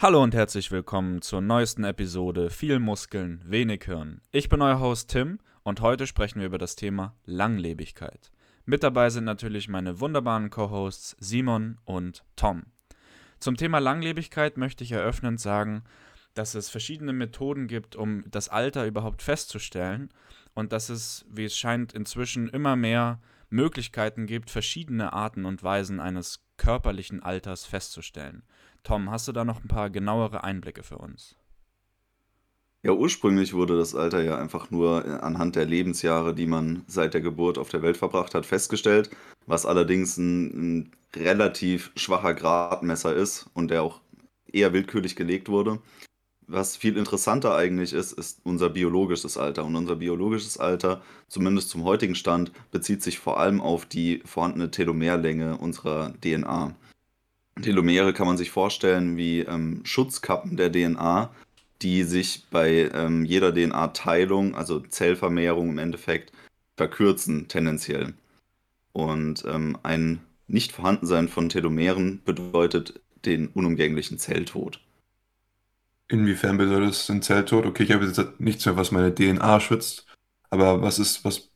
Hallo und herzlich willkommen zur neuesten Episode Viel Muskeln, wenig Hirn. Ich bin euer Host Tim und heute sprechen wir über das Thema Langlebigkeit. Mit dabei sind natürlich meine wunderbaren Co-Hosts Simon und Tom. Zum Thema Langlebigkeit möchte ich eröffnend sagen, dass es verschiedene Methoden gibt, um das Alter überhaupt festzustellen und dass es, wie es scheint, inzwischen immer mehr Möglichkeiten gibt, verschiedene Arten und Weisen eines körperlichen Alters festzustellen. Tom, hast du da noch ein paar genauere Einblicke für uns? Ja, ursprünglich wurde das Alter ja einfach nur äh, anhand der Lebensjahre, die man seit der Geburt auf der Welt verbracht hat, festgestellt, was allerdings ein, ein relativ schwacher Gradmesser ist und der auch eher willkürlich gelegt wurde. Was viel interessanter eigentlich ist, ist unser biologisches Alter. Und unser biologisches Alter, zumindest zum heutigen Stand, bezieht sich vor allem auf die vorhandene Telomerlänge unserer DNA. Telomere kann man sich vorstellen wie ähm, Schutzkappen der DNA, die sich bei ähm, jeder DNA-Teilung, also Zellvermehrung im Endeffekt, verkürzen tendenziell. Und ähm, ein Nicht-Vorhandensein von Telomeren bedeutet den unumgänglichen Zelltod. Inwiefern bedeutet es den Zelltod? Okay, ich habe jetzt nichts mehr, was meine DNA schützt, aber was ist, was,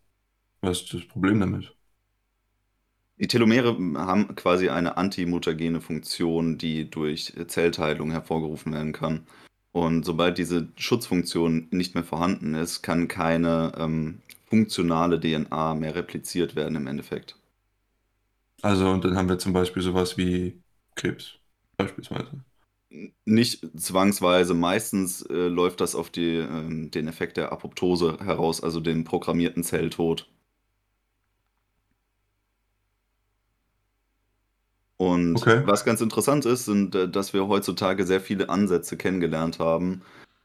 was ist das Problem damit? Die Telomere haben quasi eine antimutagene Funktion, die durch Zellteilung hervorgerufen werden kann. Und sobald diese Schutzfunktion nicht mehr vorhanden ist, kann keine ähm, funktionale DNA mehr repliziert werden im Endeffekt. Also, und dann haben wir zum Beispiel sowas wie Krebs, beispielsweise. Nicht zwangsweise, meistens äh, läuft das auf die, äh, den Effekt der Apoptose heraus, also den programmierten Zelltod. Und okay. was ganz interessant ist, sind, äh, dass wir heutzutage sehr viele Ansätze kennengelernt haben,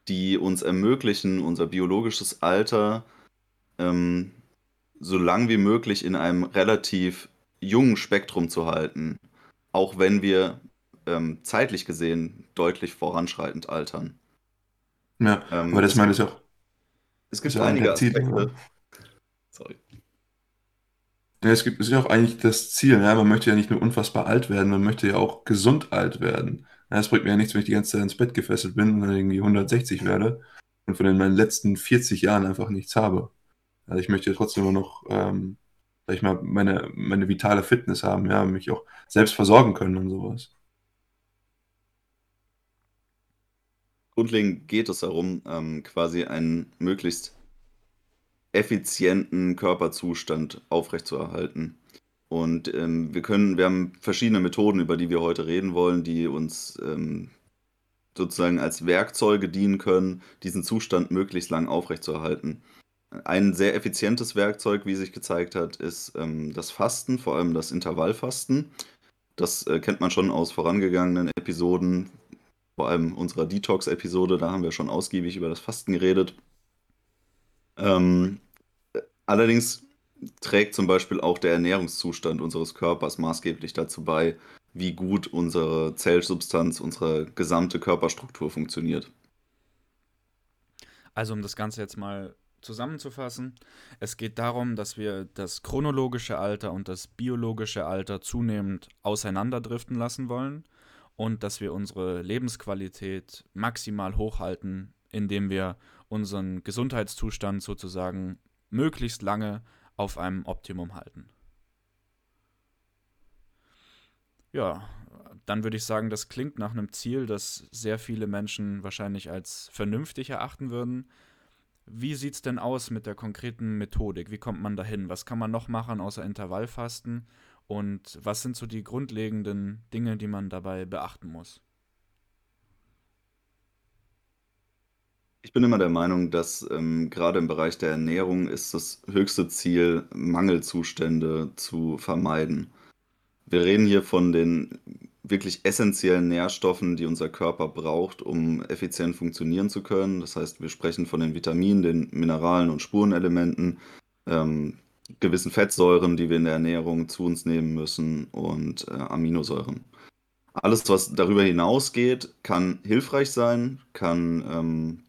die uns ermöglichen, unser biologisches Alter ähm, so lang wie möglich in einem relativ jungen Spektrum zu halten, auch wenn wir ähm, zeitlich gesehen deutlich voranschreitend altern. Ja, ähm, aber das meine ich auch. Es gibt einige Aspekte. Ja, es gibt, ist ja auch eigentlich das Ziel. Ja? Man möchte ja nicht nur unfassbar alt werden, man möchte ja auch gesund alt werden. Ja, es bringt mir ja nichts, wenn ich die ganze Zeit ins Bett gefesselt bin und dann irgendwie 160 werde und von den meinen letzten 40 Jahren einfach nichts habe. Also ich möchte ja trotzdem immer noch, ähm, sag ich mal, meine, meine vitale Fitness haben, ja, mich auch selbst versorgen können und sowas. Grundlegend geht es darum, ähm, quasi einen möglichst effizienten Körperzustand aufrechtzuerhalten. Und ähm, wir können, wir haben verschiedene Methoden, über die wir heute reden wollen, die uns ähm, sozusagen als Werkzeuge dienen können, diesen Zustand möglichst lang aufrechtzuerhalten. Ein sehr effizientes Werkzeug, wie sich gezeigt hat, ist ähm, das Fasten, vor allem das Intervallfasten. Das äh, kennt man schon aus vorangegangenen Episoden, vor allem unserer Detox-Episode, da haben wir schon ausgiebig über das Fasten geredet. Ähm, allerdings trägt zum Beispiel auch der Ernährungszustand unseres Körpers maßgeblich dazu bei, wie gut unsere Zellsubstanz, unsere gesamte Körperstruktur funktioniert. Also um das Ganze jetzt mal zusammenzufassen, es geht darum, dass wir das chronologische Alter und das biologische Alter zunehmend auseinanderdriften lassen wollen und dass wir unsere Lebensqualität maximal hochhalten, indem wir unseren Gesundheitszustand sozusagen möglichst lange auf einem Optimum halten. Ja, dann würde ich sagen, das klingt nach einem Ziel, das sehr viele Menschen wahrscheinlich als vernünftig erachten würden. Wie sieht es denn aus mit der konkreten Methodik? Wie kommt man dahin? Was kann man noch machen außer Intervallfasten? Und was sind so die grundlegenden Dinge, die man dabei beachten muss? Ich bin immer der Meinung, dass ähm, gerade im Bereich der Ernährung ist das höchste Ziel, Mangelzustände zu vermeiden. Wir reden hier von den wirklich essentiellen Nährstoffen, die unser Körper braucht, um effizient funktionieren zu können. Das heißt, wir sprechen von den Vitaminen, den Mineralen und Spurenelementen, ähm, gewissen Fettsäuren, die wir in der Ernährung zu uns nehmen müssen und äh, Aminosäuren. Alles, was darüber hinausgeht, kann hilfreich sein, kann ähm,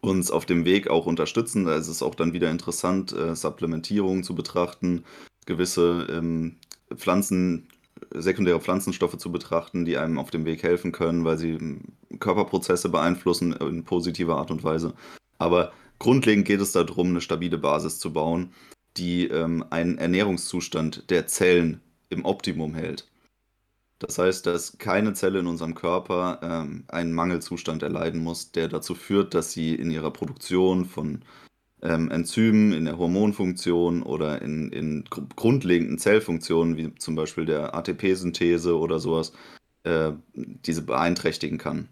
uns auf dem Weg auch unterstützen. Da ist es auch dann wieder interessant, äh, Supplementierung zu betrachten, gewisse ähm, Pflanzen, sekundäre Pflanzenstoffe zu betrachten, die einem auf dem Weg helfen können, weil sie ähm, Körperprozesse beeinflussen in positiver Art und Weise. Aber grundlegend geht es darum, eine stabile Basis zu bauen, die ähm, einen Ernährungszustand der Zellen im Optimum hält. Das heißt, dass keine Zelle in unserem Körper ähm, einen Mangelzustand erleiden muss, der dazu führt, dass sie in ihrer Produktion von ähm, Enzymen, in der Hormonfunktion oder in, in grundlegenden Zellfunktionen, wie zum Beispiel der ATP-Synthese oder sowas, äh, diese beeinträchtigen kann.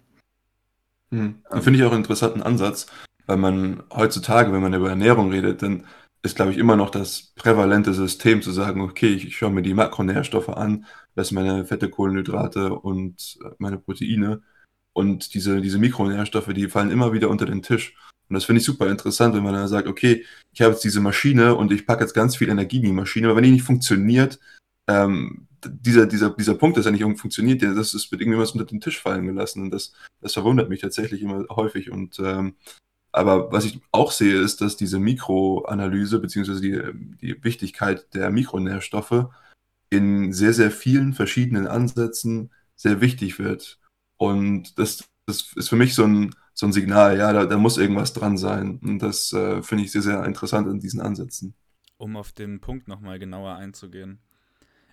Hm. Ähm, Finde ich auch einen interessanten Ansatz, weil man heutzutage, wenn man über Ernährung redet, dann ist, glaube ich, immer noch das prävalente System zu sagen, okay, ich, ich schaue mir die Makronährstoffe an, lasse meine Fette, Kohlenhydrate und äh, meine Proteine. Und diese, diese Mikronährstoffe, die fallen immer wieder unter den Tisch. Und das finde ich super interessant, wenn man dann sagt, okay, ich habe jetzt diese Maschine und ich packe jetzt ganz viel Energie in die Maschine, aber wenn die nicht funktioniert, ähm, dieser, dieser, dieser Punkt, dass er nicht irgendwie funktioniert, das, das wird irgendwie was unter den Tisch fallen gelassen. Und das, das verwundert mich tatsächlich immer häufig. Und ähm, aber was ich auch sehe, ist, dass diese Mikroanalyse bzw. Die, die Wichtigkeit der Mikronährstoffe in sehr, sehr vielen verschiedenen Ansätzen sehr wichtig wird. Und das, das ist für mich so ein, so ein Signal, ja, da, da muss irgendwas dran sein. Und das äh, finde ich sehr, sehr interessant in diesen Ansätzen. Um auf den Punkt nochmal genauer einzugehen.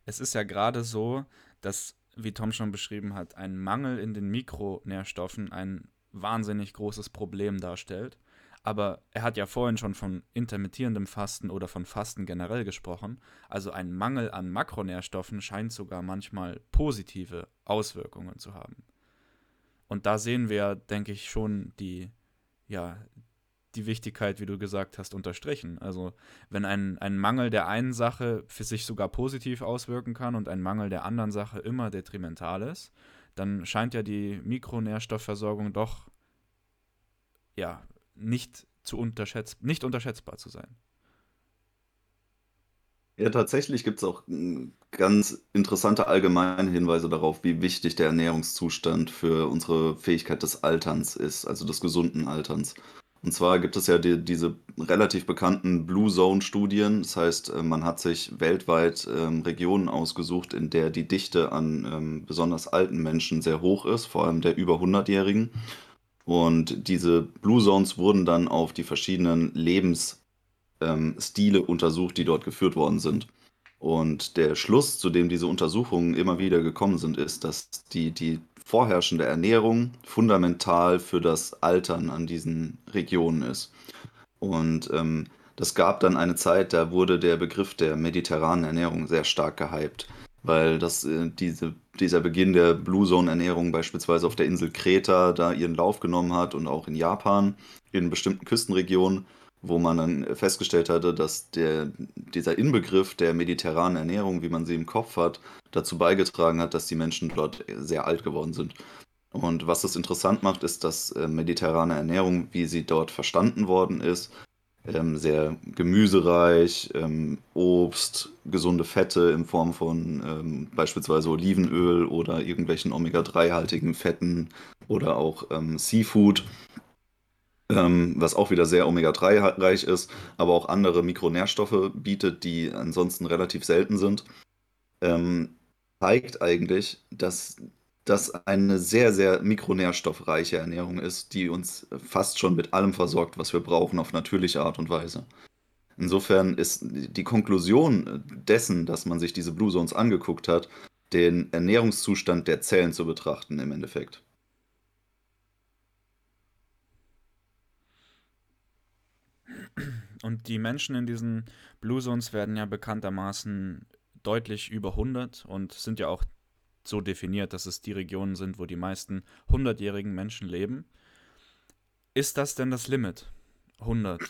Es ist ja gerade so, dass, wie Tom schon beschrieben hat, ein Mangel in den Mikronährstoffen ein wahnsinnig großes Problem darstellt. Aber er hat ja vorhin schon von intermittierendem Fasten oder von Fasten generell gesprochen. Also ein Mangel an Makronährstoffen scheint sogar manchmal positive Auswirkungen zu haben. Und da sehen wir, denke ich, schon die, ja, die Wichtigkeit, wie du gesagt hast, unterstrichen. Also wenn ein, ein Mangel der einen Sache für sich sogar positiv auswirken kann und ein Mangel der anderen Sache immer detrimental ist, dann scheint ja die Mikronährstoffversorgung doch ja nicht zu unterschätz nicht unterschätzbar zu sein. Ja, tatsächlich gibt es auch hm, ganz interessante allgemeine Hinweise darauf, wie wichtig der Ernährungszustand für unsere Fähigkeit des Alterns ist, also des gesunden Alterns. Und zwar gibt es ja die, diese relativ bekannten Blue Zone-Studien. Das heißt, äh, man hat sich weltweit ähm, Regionen ausgesucht, in der die Dichte an ähm, besonders alten Menschen sehr hoch ist, vor allem der über 100-Jährigen. Und diese Blue Zones wurden dann auf die verschiedenen Lebensstile ähm, untersucht, die dort geführt worden sind. Und der Schluss, zu dem diese Untersuchungen immer wieder gekommen sind, ist, dass die, die vorherrschende Ernährung fundamental für das Altern an diesen Regionen ist. Und ähm, das gab dann eine Zeit, da wurde der Begriff der mediterranen Ernährung sehr stark gehypt, weil das, äh, diese, dieser Beginn der Blue Zone Ernährung beispielsweise auf der Insel Kreta da ihren Lauf genommen hat und auch in Japan in bestimmten Küstenregionen, wo man dann festgestellt hatte, dass der, dieser Inbegriff der mediterranen Ernährung, wie man sie im Kopf hat, dazu beigetragen hat, dass die Menschen dort sehr alt geworden sind. Und was das interessant macht, ist, dass äh, mediterrane Ernährung, wie sie dort verstanden worden ist, ähm, sehr gemüsereich, ähm, Obst, gesunde Fette in Form von ähm, beispielsweise Olivenöl oder irgendwelchen Omega-3-haltigen Fetten oder auch ähm, Seafood, ähm, was auch wieder sehr Omega-3-reich ist, aber auch andere Mikronährstoffe bietet, die ansonsten relativ selten sind. Ähm, zeigt eigentlich, dass das eine sehr, sehr mikronährstoffreiche Ernährung ist, die uns fast schon mit allem versorgt, was wir brauchen, auf natürliche Art und Weise. Insofern ist die Konklusion dessen, dass man sich diese Blue Zones angeguckt hat, den Ernährungszustand der Zellen zu betrachten im Endeffekt. Und die Menschen in diesen Blue Zones werden ja bekanntermaßen deutlich über 100 und sind ja auch so definiert, dass es die Regionen sind, wo die meisten 100-jährigen Menschen leben. Ist das denn das Limit? 100.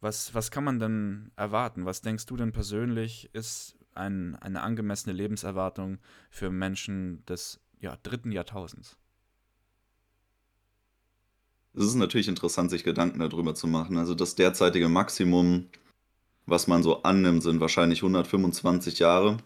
Was, was kann man denn erwarten? Was denkst du denn persönlich ist ein, eine angemessene Lebenserwartung für Menschen des ja, dritten Jahrtausends? Es ist natürlich interessant, sich Gedanken darüber zu machen. Also das derzeitige Maximum was man so annimmt, sind wahrscheinlich 125 Jahre.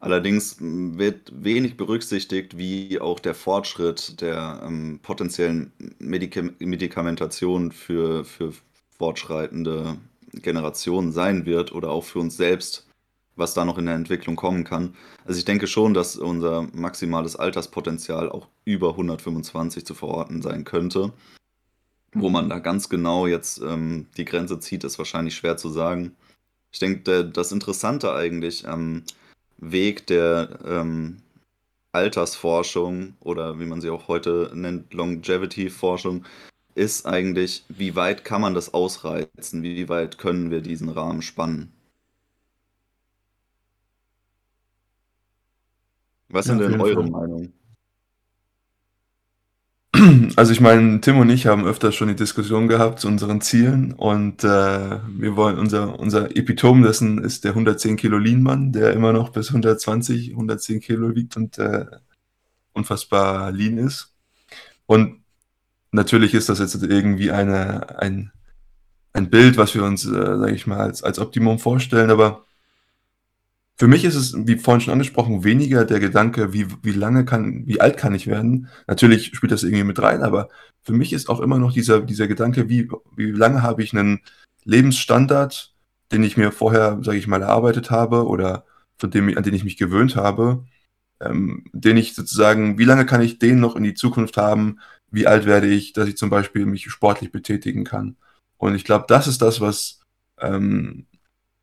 Allerdings wird wenig berücksichtigt, wie auch der Fortschritt der ähm, potenziellen Medika Medikamentation für, für fortschreitende Generationen sein wird oder auch für uns selbst was da noch in der Entwicklung kommen kann. Also ich denke schon, dass unser maximales Alterspotenzial auch über 125 zu verorten sein könnte. Wo man da ganz genau jetzt ähm, die Grenze zieht, ist wahrscheinlich schwer zu sagen. Ich denke, das Interessante eigentlich am Weg der ähm, Altersforschung oder wie man sie auch heute nennt, Longevity-Forschung, ist eigentlich, wie weit kann man das ausreizen? Wie weit können wir diesen Rahmen spannen? Was Ja, sind denn eure Fall. Meinungen? Also ich meine, Tim und ich haben öfters schon die Diskussion gehabt zu unseren Zielen und äh, wir wollen unser, unser Epitom dessen ist der 110 Kilo Lean-Mann, der immer noch bis 120, 110 Kilo wiegt und äh, unfassbar lean ist. Und natürlich ist das jetzt irgendwie eine, ein, ein Bild, was wir uns, äh, sage ich mal, als, als Optimum vorstellen, aber für mich ist es, wie vorhin schon angesprochen, weniger der Gedanke, wie, wie lange kann, wie alt kann ich werden. Natürlich spielt das irgendwie mit rein, aber für mich ist auch immer noch dieser, dieser Gedanke, wie, wie lange habe ich einen Lebensstandard, den ich mir vorher, sage ich mal, erarbeitet habe oder von dem, an den ich mich gewöhnt habe, ähm, den ich sozusagen, wie lange kann ich den noch in die Zukunft haben? Wie alt werde ich, dass ich zum Beispiel mich sportlich betätigen kann? Und ich glaube, das ist das, was ähm,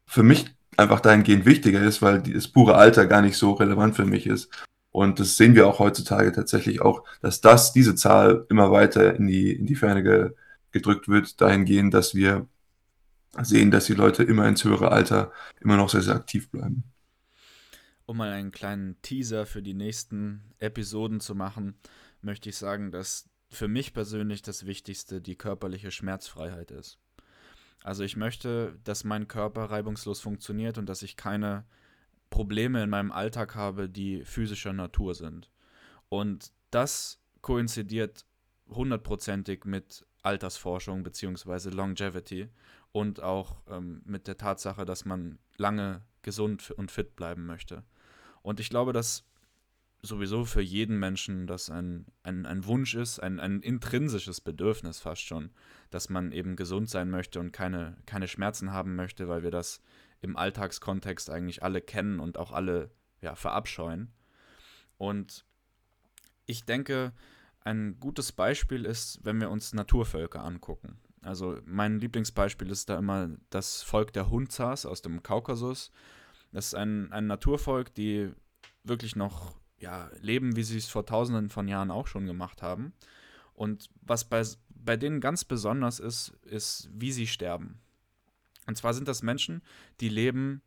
für mich einfach dahingehend wichtiger ist, weil das pure Alter gar nicht so relevant für mich ist. Und das sehen wir auch heutzutage tatsächlich auch, dass das, diese Zahl immer weiter in die, in die Ferne ge, gedrückt wird, dahingehend, dass wir sehen, dass die Leute immer ins höhere Alter immer noch sehr, sehr aktiv bleiben. Um mal einen kleinen Teaser für die nächsten Episoden zu machen, möchte ich sagen, dass für mich persönlich das Wichtigste die körperliche Schmerzfreiheit ist. Also ich möchte, dass mein Körper reibungslos funktioniert und dass ich keine Probleme in meinem Alltag habe, die physischer Natur sind. Und das koinzidiert hundertprozentig mit Altersforschung bzw. Longevity und auch ähm, mit der Tatsache, dass man lange gesund und fit bleiben möchte. Und ich glaube, dass sowieso für jeden Menschen das ein, ein, ein Wunsch ist, ein, ein intrinsisches Bedürfnis fast schon, dass man eben gesund sein möchte und keine, keine Schmerzen haben möchte, weil wir das im Alltagskontext eigentlich alle kennen und auch alle ja, verabscheuen. Und ich denke, ein gutes Beispiel ist, wenn wir uns Naturvölker angucken. Also mein Lieblingsbeispiel ist da immer das Volk der Hunzas aus dem Kaukasus. Das ist ein, ein Naturvolk, die wirklich noch ja, leben, wie sie es vor tausenden von Jahren auch schon gemacht haben. Und was bei, bei denen ganz besonders ist, ist, wie sie sterben. Und zwar sind das Menschen, die leben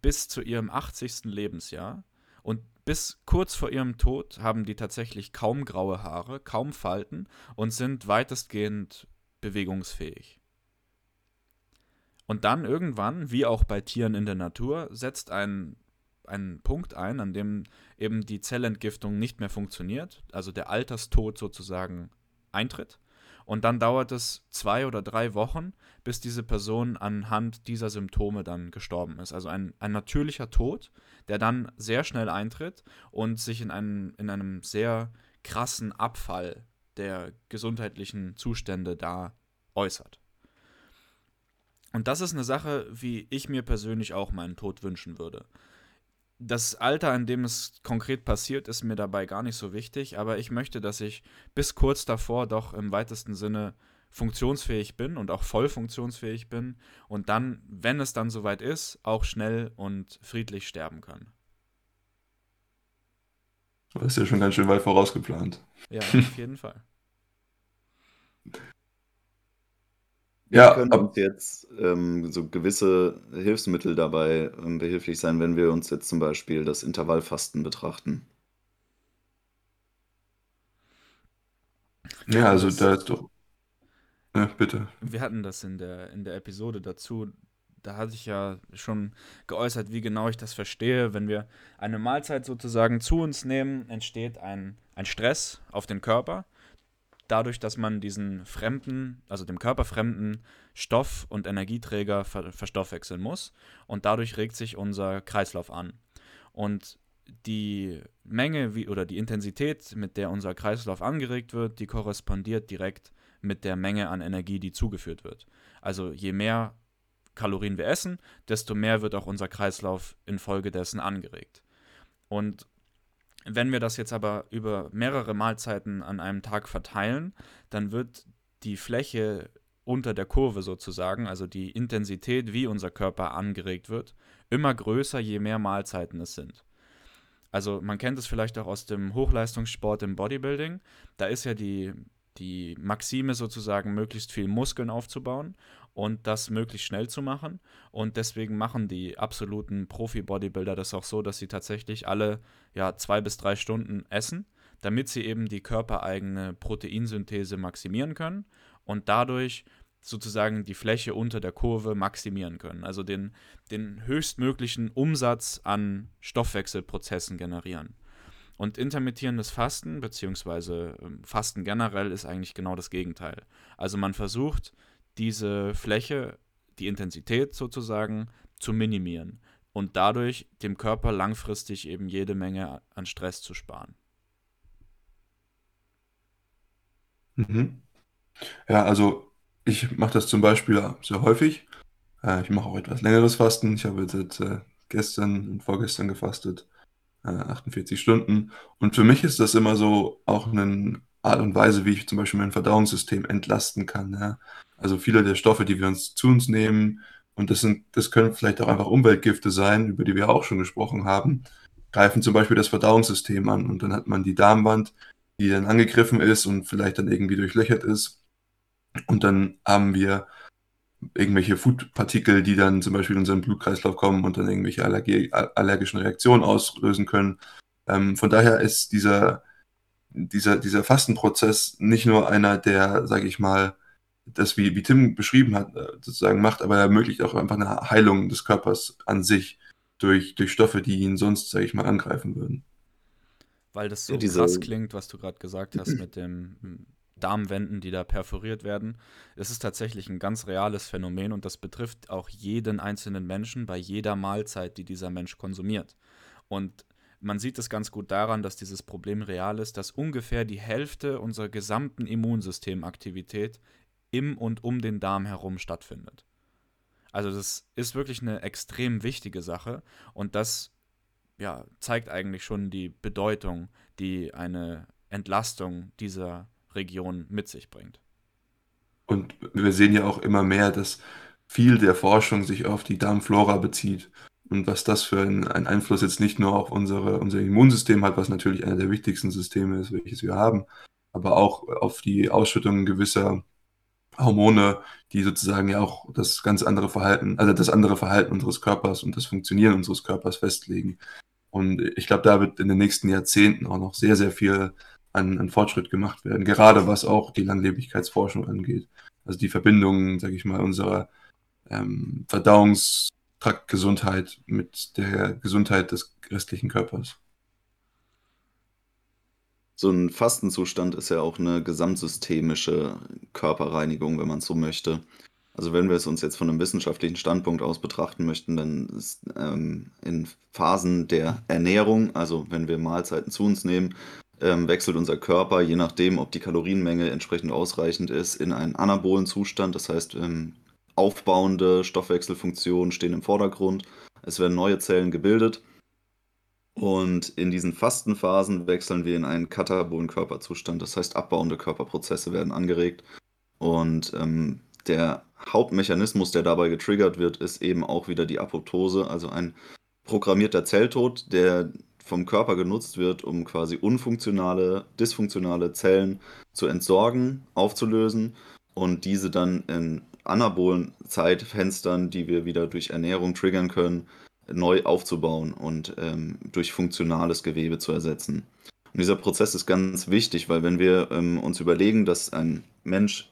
bis zu ihrem 80. Lebensjahr und bis kurz vor ihrem Tod haben die tatsächlich kaum graue Haare, kaum Falten und sind weitestgehend bewegungsfähig. Und dann irgendwann, wie auch bei Tieren in der Natur, setzt ein, ein Punkt ein, an dem eben die Zellentgiftung nicht mehr funktioniert, also der Alterstod sozusagen eintritt. Und dann dauert es zwei oder drei Wochen, bis diese Person anhand dieser Symptome dann gestorben ist. Also ein, ein natürlicher Tod, der dann sehr schnell eintritt und sich in einem, in einem sehr krassen Abfall der gesundheitlichen Zustände da äußert. Und das ist eine Sache, wie ich mir persönlich auch meinen Tod wünschen würde. Das Alter, in dem es konkret passiert, ist mir dabei gar nicht so wichtig, aber ich möchte, dass ich bis kurz davor doch im weitesten Sinne funktionsfähig bin und auch voll funktionsfähig bin und dann, wenn es dann soweit ist, auch schnell und friedlich sterben kann. Das ist ja schon ganz schön weit vorausgeplant. Ja, auf jeden Fall. Wie Ja, können ab, uns jetzt ähm, so gewisse Hilfsmittel dabei ähm, behilflich sein, wenn wir uns jetzt zum Beispiel das Intervallfasten betrachten? Wir ja, hatten also das, da ist doch. Ja, bitte. wir hatten das in der, in der Episode dazu. Da hatte ich ja schon geäußert, wie genau ich das verstehe. Wenn wir eine Mahlzeit sozusagen zu uns nehmen, entsteht ein, ein Stress auf den Körper. Dadurch, dass man diesen fremden, also dem Körper fremden Stoff und Energieträger ver verstoffwechseln muss. Und dadurch regt sich unser Kreislauf an. Und die Menge wie, oder die Intensität, mit der unser Kreislauf angeregt wird, die korrespondiert direkt mit der Menge an Energie, die zugeführt wird. Also je mehr Kalorien wir essen, desto mehr wird auch unser Kreislauf infolgedessen angeregt. Und wenn wir das jetzt aber über mehrere Mahlzeiten an einem Tag verteilen, dann wird die Fläche unter der Kurve sozusagen, also die Intensität, wie unser Körper angeregt wird, immer größer, je mehr Mahlzeiten es sind. Also man kennt es vielleicht auch aus dem Hochleistungssport im Bodybuilding. Da ist ja die, die Maxime sozusagen, möglichst viel Muskeln aufzubauen und das möglichst schnell zu machen. Und deswegen machen die absoluten Profi-Bodybuilder das auch so, dass sie tatsächlich alle ja, zwei bis drei Stunden essen, damit sie eben die körpereigene Proteinsynthese maximieren können und dadurch sozusagen die Fläche unter der Kurve maximieren können, also den, den höchstmöglichen Umsatz an Stoffwechselprozessen generieren. Und intermittierendes Fasten, beziehungsweise ähm, Fasten generell, ist eigentlich genau das Gegenteil. Also man versucht, diese Fläche, die Intensität sozusagen, zu minimieren und dadurch dem Körper langfristig eben jede Menge an Stress zu sparen. Mhm. Ja, also ich mache das zum Beispiel sehr häufig. Äh, ich mache auch etwas längeres Fasten. Ich habe jetzt äh, gestern und vorgestern gefastet, äh, 48 Stunden. Und für mich ist das immer so auch eine Art und Weise, wie ich zum Beispiel mein Verdauungssystem entlasten kann. Ja. Also viele der Stoffe, die wir uns zu uns nehmen, und das, sind, das können vielleicht auch einfach Umweltgifte sein, über die wir auch schon gesprochen haben, greifen zum Beispiel das Verdauungssystem an. Und dann hat man die Darmwand, die dann angegriffen ist und vielleicht dann irgendwie durchlöchert ist. Und dann haben wir irgendwelche Foodpartikel, die dann zum Beispiel in unseren Blutkreislauf kommen und dann irgendwelche allergischen Reaktionen auslösen können. Ähm, von daher ist dieser, dieser, dieser Fastenprozess nicht nur einer, der, sage ich mal, das, wie, wie Tim beschrieben hat, äh, sozusagen macht, aber er ermöglicht auch einfach eine Heilung des Körpers an sich durch, durch Stoffe, die ihn sonst, sage ich mal, angreifen würden. Weil das so ja, krass klingt, was du gerade gesagt hast mit dem Darmwänden, die da perforiert werden. Es ist tatsächlich ein ganz reales Phänomen und das betrifft auch jeden einzelnen Menschen bei jeder Mahlzeit, die dieser Mensch konsumiert. Und man sieht es ganz gut daran, dass dieses Problem real ist, dass ungefähr die Hälfte unserer gesamten Immunsystemaktivität im und um den Darm herum stattfindet. Also das ist wirklich eine extrem wichtige Sache und das ja, zeigt eigentlich schon die Bedeutung, die eine Entlastung dieser Region mit sich bringt. Und wir sehen ja auch immer mehr, dass viel der Forschung sich auf die Darmflora bezieht. Und was das für einen, Einfluss jetzt nicht nur auf unsere, unser Immunsystem hat, was natürlich einer der wichtigsten Systeme ist, welches wir haben, aber auch auf die Ausschüttung gewisser Hormone, die sozusagen ja auch das ganz andere Verhalten, also das andere Verhalten unseres Körpers und das Funktionieren unseres Körpers festlegen. Und ich glaube, da wird in den nächsten Jahrzehnten auch noch sehr, sehr viel an, an Fortschritt gemacht werden, gerade was auch die Langlebigkeitsforschung angeht. Also die Verbindung, sage ich mal, unserer ähm, Verdauungstraktgesundheit mit der Gesundheit des restlichen Körpers. So ein Fastenzustand ist ja auch eine gesamtsystemische Körperreinigung, wenn man so möchte. Also wenn wir es uns jetzt von einem wissenschaftlichen Standpunkt aus betrachten möchten, dann ist ähm, in Phasen der Ernährung, also wenn wir Mahlzeiten zu uns nehmen, ähm, wechselt unser Körper, je nachdem, ob die Kalorienmenge entsprechend ausreichend ist, in einen anabolen Zustand. Das heißt, ähm, aufbauende Stoffwechselfunktionen stehen im Vordergrund. Es werden neue Zellen gebildet. Und in diesen Fastenphasen wechseln wir in einen katabolen Körperzustand. Das heißt, abbauende Körperprozesse werden angeregt. Und ähm, der Hauptmechanismus, der dabei getriggert wird, ist eben auch wieder die Apoptose, also ein programmierter Zelltod, der vom Körper genutzt wird, um quasi unfunktionale, dysfunktionale Zellen zu entsorgen, aufzulösen und diese dann in anabolen Zeitfenstern, die wir wieder durch Ernährung triggern können, neu aufzubauen und ähm, durch funktionales Gewebe zu ersetzen. Und dieser Prozess ist ganz wichtig, weil wenn wir ähm, uns überlegen, dass ein Mensch,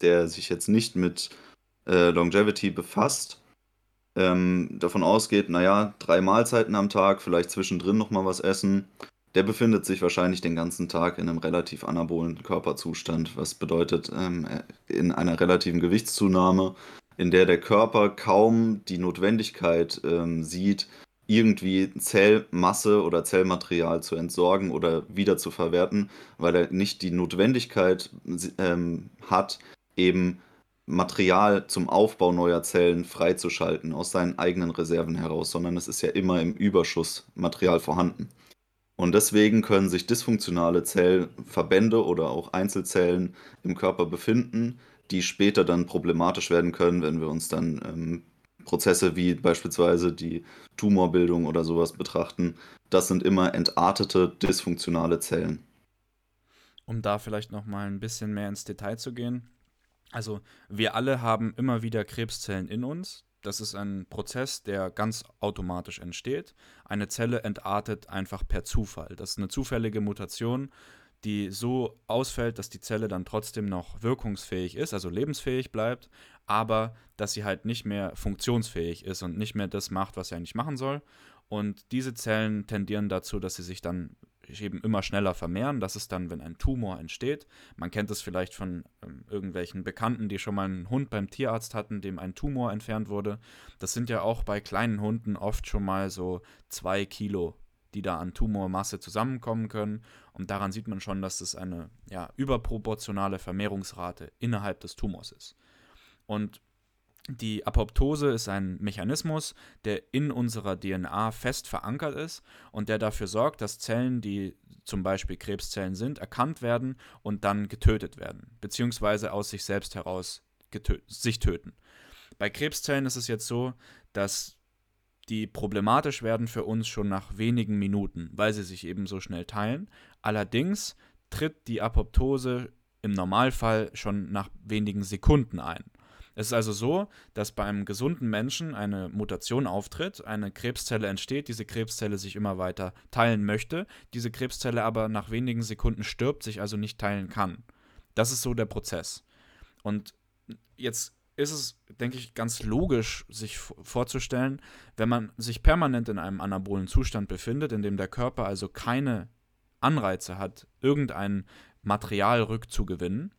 der sich jetzt nicht mit äh, Longevity befasst, ähm, davon ausgeht, naja, drei Mahlzeiten am Tag, vielleicht zwischendrin nochmal was essen, der befindet sich wahrscheinlich den ganzen Tag in einem relativ anabolen Körperzustand, was bedeutet ähm, in einer relativen Gewichtszunahme, in der der Körper kaum die Notwendigkeit ähm, sieht, irgendwie Zellmasse oder Zellmaterial zu entsorgen oder wieder zu verwerten, weil er nicht die Notwendigkeit ähm, hat, eben Material zum Aufbau neuer Zellen freizuschalten aus seinen eigenen Reserven heraus, sondern es ist ja immer im Überschuss Material vorhanden. Und deswegen können sich dysfunktionale Zellverbände oder auch Einzelzellen im Körper befinden, die später dann problematisch werden können, wenn wir uns dann ähm, Prozesse wie beispielsweise die Tumorbildung oder sowas betrachten. Das sind immer entartete, dysfunktionale Zellen. Um da vielleicht noch mal ein bisschen mehr ins Detail zu gehen. Also wir alle haben immer wieder Krebszellen in uns. Das ist ein Prozess, der ganz automatisch entsteht. Eine Zelle entartet einfach per Zufall. Das ist eine zufällige Mutation, die so ausfällt, dass die Zelle dann trotzdem noch wirkungsfähig ist, also lebensfähig bleibt, aber dass sie halt nicht mehr funktionsfähig ist und nicht mehr das macht, was sie eigentlich machen soll. Und diese Zellen tendieren dazu, dass sie sich dann eben immer schneller vermehren. Das ist dann, wenn ein Tumor entsteht. Man kennt es vielleicht von ähm, irgendwelchen Bekannten, die schon mal einen Hund beim Tierarzt hatten, dem ein Tumor entfernt wurde. Das sind ja auch bei kleinen Hunden oft schon mal so zwei Kilo, die da an Tumormasse zusammenkommen können. Und daran sieht man schon, dass es eine ja, überproportionale Vermehrungsrate innerhalb des Tumors ist. Und die Apoptose ist ein Mechanismus, der in unserer DNA fest verankert ist und der dafür sorgt, dass Zellen, die zum Beispiel Krebszellen sind, erkannt werden und dann getötet werden, beziehungsweise aus sich selbst heraus sich töten. Bei Krebszellen ist es jetzt so, dass die problematisch werden für uns schon nach wenigen Minuten, weil sie sich eben so schnell teilen. Allerdings tritt die Apoptose im Normalfall schon nach wenigen Sekunden ein. Es ist also so, dass bei einem gesunden Menschen eine Mutation auftritt, eine Krebszelle entsteht, diese Krebszelle sich immer weiter teilen möchte, diese Krebszelle aber nach wenigen Sekunden stirbt, sich also nicht teilen kann. Das ist so der Prozess. Und jetzt ist es, denke ich, ganz logisch, sich vorzustellen, wenn man sich permanent in einem anabolen Zustand befindet, in dem der Körper also keine Anreize hat, irgendein Material rückzugewinnen,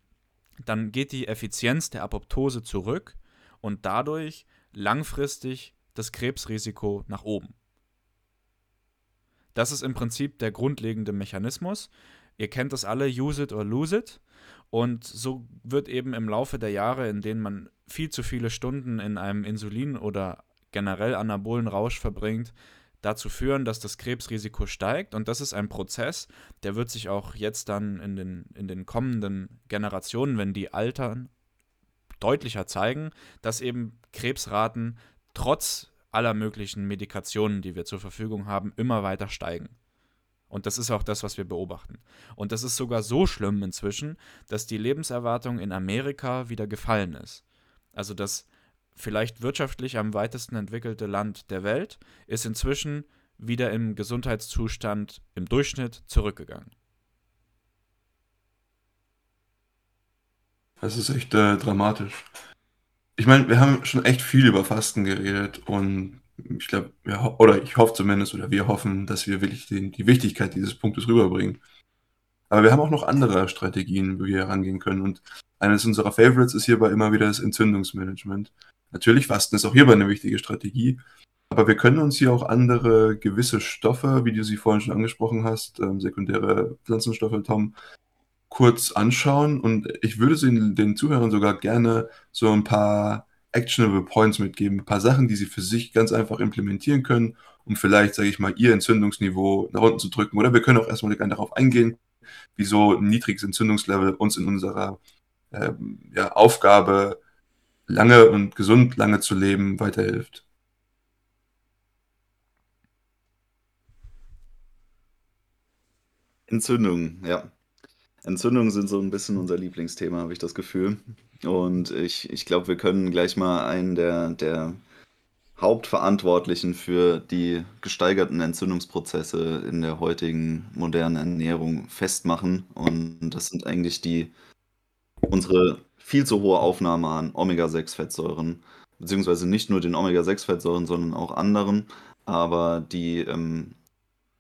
dann geht die Effizienz der Apoptose zurück und dadurch langfristig das Krebsrisiko nach oben. Das ist im Prinzip der grundlegende Mechanismus. Ihr kennt das alle, use it or lose it. Und so wird eben im Laufe der Jahre, in denen man viel zu viele Stunden in einem Insulin- oder generell anabolen Rausch verbringt, dazu führen, dass das Krebsrisiko steigt. Und das ist ein Prozess, der wird sich auch jetzt dann in den, in den kommenden Generationen, wenn die altern, deutlicher zeigen, dass eben Krebsraten trotz aller möglichen Medikationen, die wir zur Verfügung haben, immer weiter steigen. Und das ist auch das, was wir beobachten. Und das ist sogar so schlimm inzwischen, dass die Lebenserwartung in Amerika wieder gefallen ist. Also dass vielleicht wirtschaftlich am weitesten entwickelte Land der Welt, ist inzwischen wieder im Gesundheitszustand im Durchschnitt zurückgegangen. Das ist echt äh, dramatisch. Ich meine, wir haben schon echt viel über Fasten geredet und ich glaube, oder ich hoffe zumindest, oder wir hoffen, dass wir wirklich den, die Wichtigkeit dieses Punktes rüberbringen. Aber wir haben auch noch andere Strategien, wie wir herangehen können. Und eines unserer Favorites ist hierbei immer wieder das Entzündungsmanagement. Natürlich, Fasten ist auch hierbei eine wichtige Strategie. Aber wir können uns hier auch andere gewisse Stoffe, wie du sie vorhin schon angesprochen hast, ähm, sekundäre Pflanzenstoffe, Tom, kurz anschauen. Und ich würde den, den Zuhörern sogar gerne so ein paar actionable Points mitgeben, ein paar Sachen, die sie für sich ganz einfach implementieren können, um vielleicht, sage ich mal, ihr Entzündungsniveau nach unten zu drücken. Oder wir können auch erstmal darauf eingehen, wieso ein niedriges Entzündungslevel uns in unserer ähm, ja, Aufgabe lange und gesund lange zu leben weiterhilft. Entzündungen, ja. Entzündungen sind so ein bisschen unser Lieblingsthema, habe ich das Gefühl. Und ich, ich glaube, wir können gleich mal einen der, der Hauptverantwortlichen für die gesteigerten Entzündungsprozesse in der heutigen modernen Ernährung festmachen. Und das sind eigentlich die unsere viel zu hohe Aufnahme an Omega-6-Fettsäuren, beziehungsweise nicht nur den Omega-6-Fettsäuren, sondern auch anderen. Aber die ähm,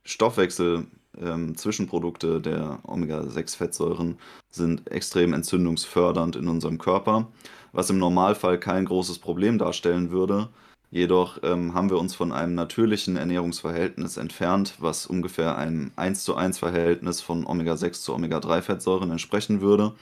Stoffwechsel-Zwischenprodukte ähm, der Omega-6-Fettsäuren sind extrem entzündungsfördernd in unserem Körper, was im Normalfall kein großes Problem darstellen würde. Jedoch ähm, haben wir uns von einem natürlichen Ernährungsverhältnis entfernt, was ungefähr einem 1 zu 1 Verhältnis von Omega-6 zu Omega-3-Fettsäuren entsprechen würde.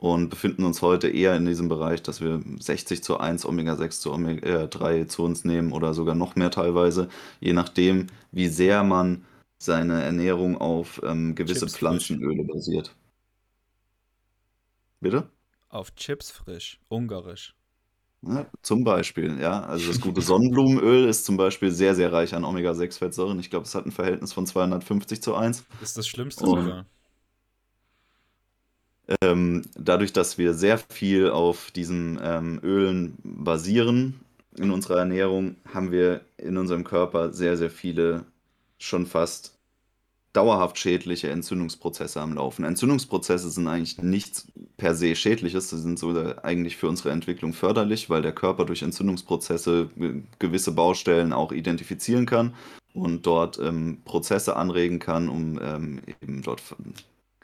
Und befinden uns heute eher in diesem Bereich, dass wir 60 zu 1 Omega-6 zu Omega-3 zu uns nehmen oder sogar noch mehr teilweise, je nachdem, wie sehr man seine Ernährung auf ähm, gewisse Chips frisch. Pflanzenöle basiert. Bitte? Auf Chips frisch, ungarisch. Ja, zum Beispiel, ja. Also das gute Sonnenblumenöl ist zum Beispiel sehr, sehr reich an Omega-6-Fettsäuren. Ich glaube, es hat ein Verhältnis von 250 zu 1. Ist das Schlimmste Und sogar. Ähm, dadurch, dass wir sehr viel auf diesen ähm, Ölen basieren in unserer Ernährung, haben wir in unserem Körper sehr, sehr viele schon fast dauerhaft schädliche Entzündungsprozesse am Laufen. Entzündungsprozesse sind eigentlich nichts per se Schädliches, sie sind sogar eigentlich für unsere Entwicklung förderlich, weil der Körper durch Entzündungsprozesse ge- gewisse Baustellen auch identifizieren kann und dort ähm, Prozesse anregen kann, um ähm, eben dort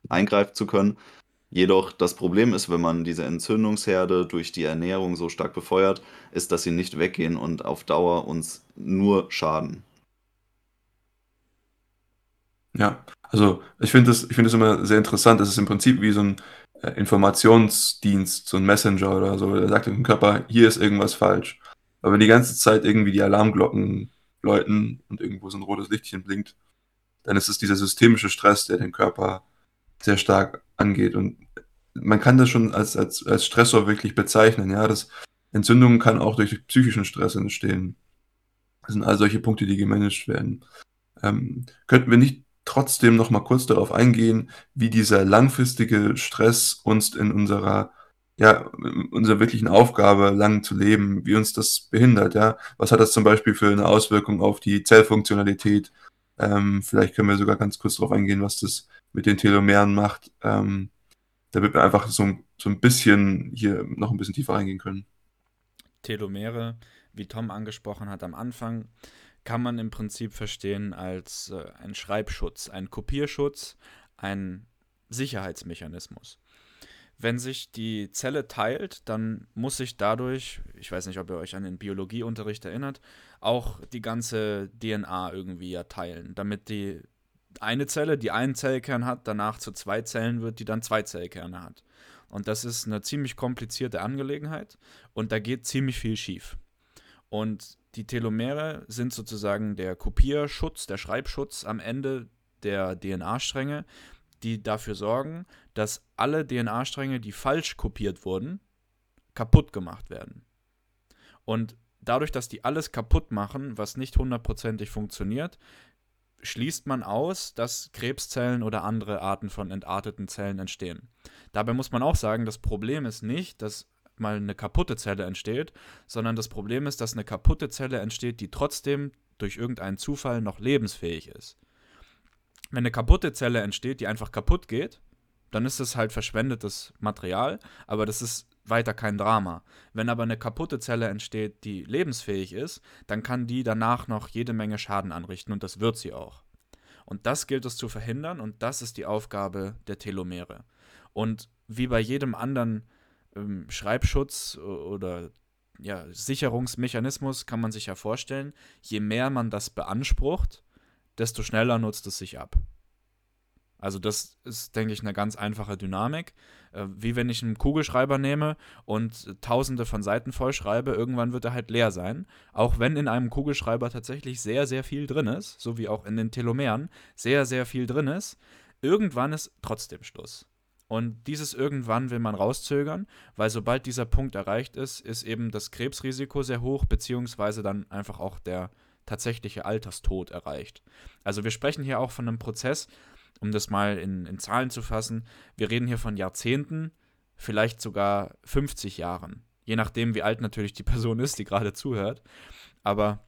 eingreifen zu können. Jedoch das Problem ist, wenn man diese Entzündungsherde durch die Ernährung so stark befeuert, ist, dass sie nicht weggehen und auf Dauer uns nur schaden. Ja, also ich finde das, ich finde das immer sehr interessant. Das ist im Prinzip wie so ein äh, Informationsdienst, so ein Messenger oder so. Der sagt dem Körper, hier ist irgendwas falsch. Aber wenn die ganze Zeit irgendwie die Alarmglocken läuten und irgendwo so ein rotes Lichtchen blinkt, dann ist es dieser systemische Stress, der den Körper sehr stark angeht. Und man kann das schon als, als, als Stressor wirklich bezeichnen. Ja, das Entzündungen kann auch durch psychischen Stress entstehen. Das sind all solche Punkte, die gemanagt werden. Ähm, könnten wir nicht trotzdem noch mal kurz darauf eingehen, wie dieser langfristige Stress uns in unserer ja, unserer wirklichen Aufgabe, lang zu leben, wie uns das behindert, ja? Was hat das zum Beispiel für eine Auswirkung auf die Zellfunktionalität? Ähm, vielleicht können wir sogar ganz kurz darauf eingehen, was das mit den Telomeren macht, ähm, damit wir einfach so, ein- so ein bisschen hier noch ein bisschen tiefer reingehen können. Telomere, wie Tom angesprochen hat am Anfang, kann man im Prinzip verstehen als äh, ein Schreibschutz, ein Kopierschutz, ein Sicherheitsmechanismus. Wenn sich die Zelle teilt, dann muss sich dadurch, ich weiß nicht, ob ihr euch an den Biologieunterricht erinnert, auch die ganze DNA irgendwie ja teilen, damit die eine Zelle, die einen Zellkern hat, danach zu zwei Zellen wird, die dann zwei Zellkerne hat. Und das ist eine ziemlich komplizierte Angelegenheit und da geht ziemlich viel schief. Und die Telomere sind sozusagen der Kopierschutz, der Schreibschutz am Ende der DNA-Stränge, die dafür sorgen, dass alle DNA-Stränge, die falsch kopiert wurden, kaputt gemacht werden. Und dadurch, dass die alles kaputt machen, was nicht hundertprozentig funktioniert, schließt man aus, dass Krebszellen oder andere Arten von entarteten Zellen entstehen. Dabei muss man auch sagen, das Problem ist nicht, dass mal eine kaputte Zelle entsteht, sondern das Problem ist, dass eine kaputte Zelle entsteht, die trotzdem durch irgendeinen Zufall noch lebensfähig ist. Wenn eine kaputte Zelle entsteht, die einfach kaputt geht, dann ist es halt verschwendetes Material, aber das ist weiter kein Drama. Wenn aber eine kaputte Zelle entsteht, die lebensfähig ist, dann kann die danach noch jede Menge Schaden anrichten und das wird sie auch. Und das gilt es zu verhindern und das ist die Aufgabe der Telomere. Und wie bei jedem anderen ähm, Schreibschutz oder ja, Sicherungsmechanismus kann man sich ja vorstellen, je mehr man das beansprucht, desto schneller nutzt es sich ab. Also das ist, denke ich, eine ganz einfache Dynamik. Äh, wie wenn ich einen Kugelschreiber nehme und tausende von Seiten vollschreibe, irgendwann wird er halt leer sein. Auch wenn in einem Kugelschreiber tatsächlich sehr, sehr viel drin ist, so wie auch in den Telomeren sehr, sehr viel drin ist, irgendwann ist trotzdem Schluss. Und dieses irgendwann will man rauszögern, weil sobald dieser Punkt erreicht ist, ist eben das Krebsrisiko sehr hoch, beziehungsweise dann einfach auch der tatsächliche Alterstod erreicht. Also wir sprechen hier auch von einem Prozess, um das mal in, in Zahlen zu fassen, wir reden hier von Jahrzehnten, vielleicht sogar 50 Jahren. Je nachdem, wie alt natürlich die Person ist, die gerade zuhört. Aber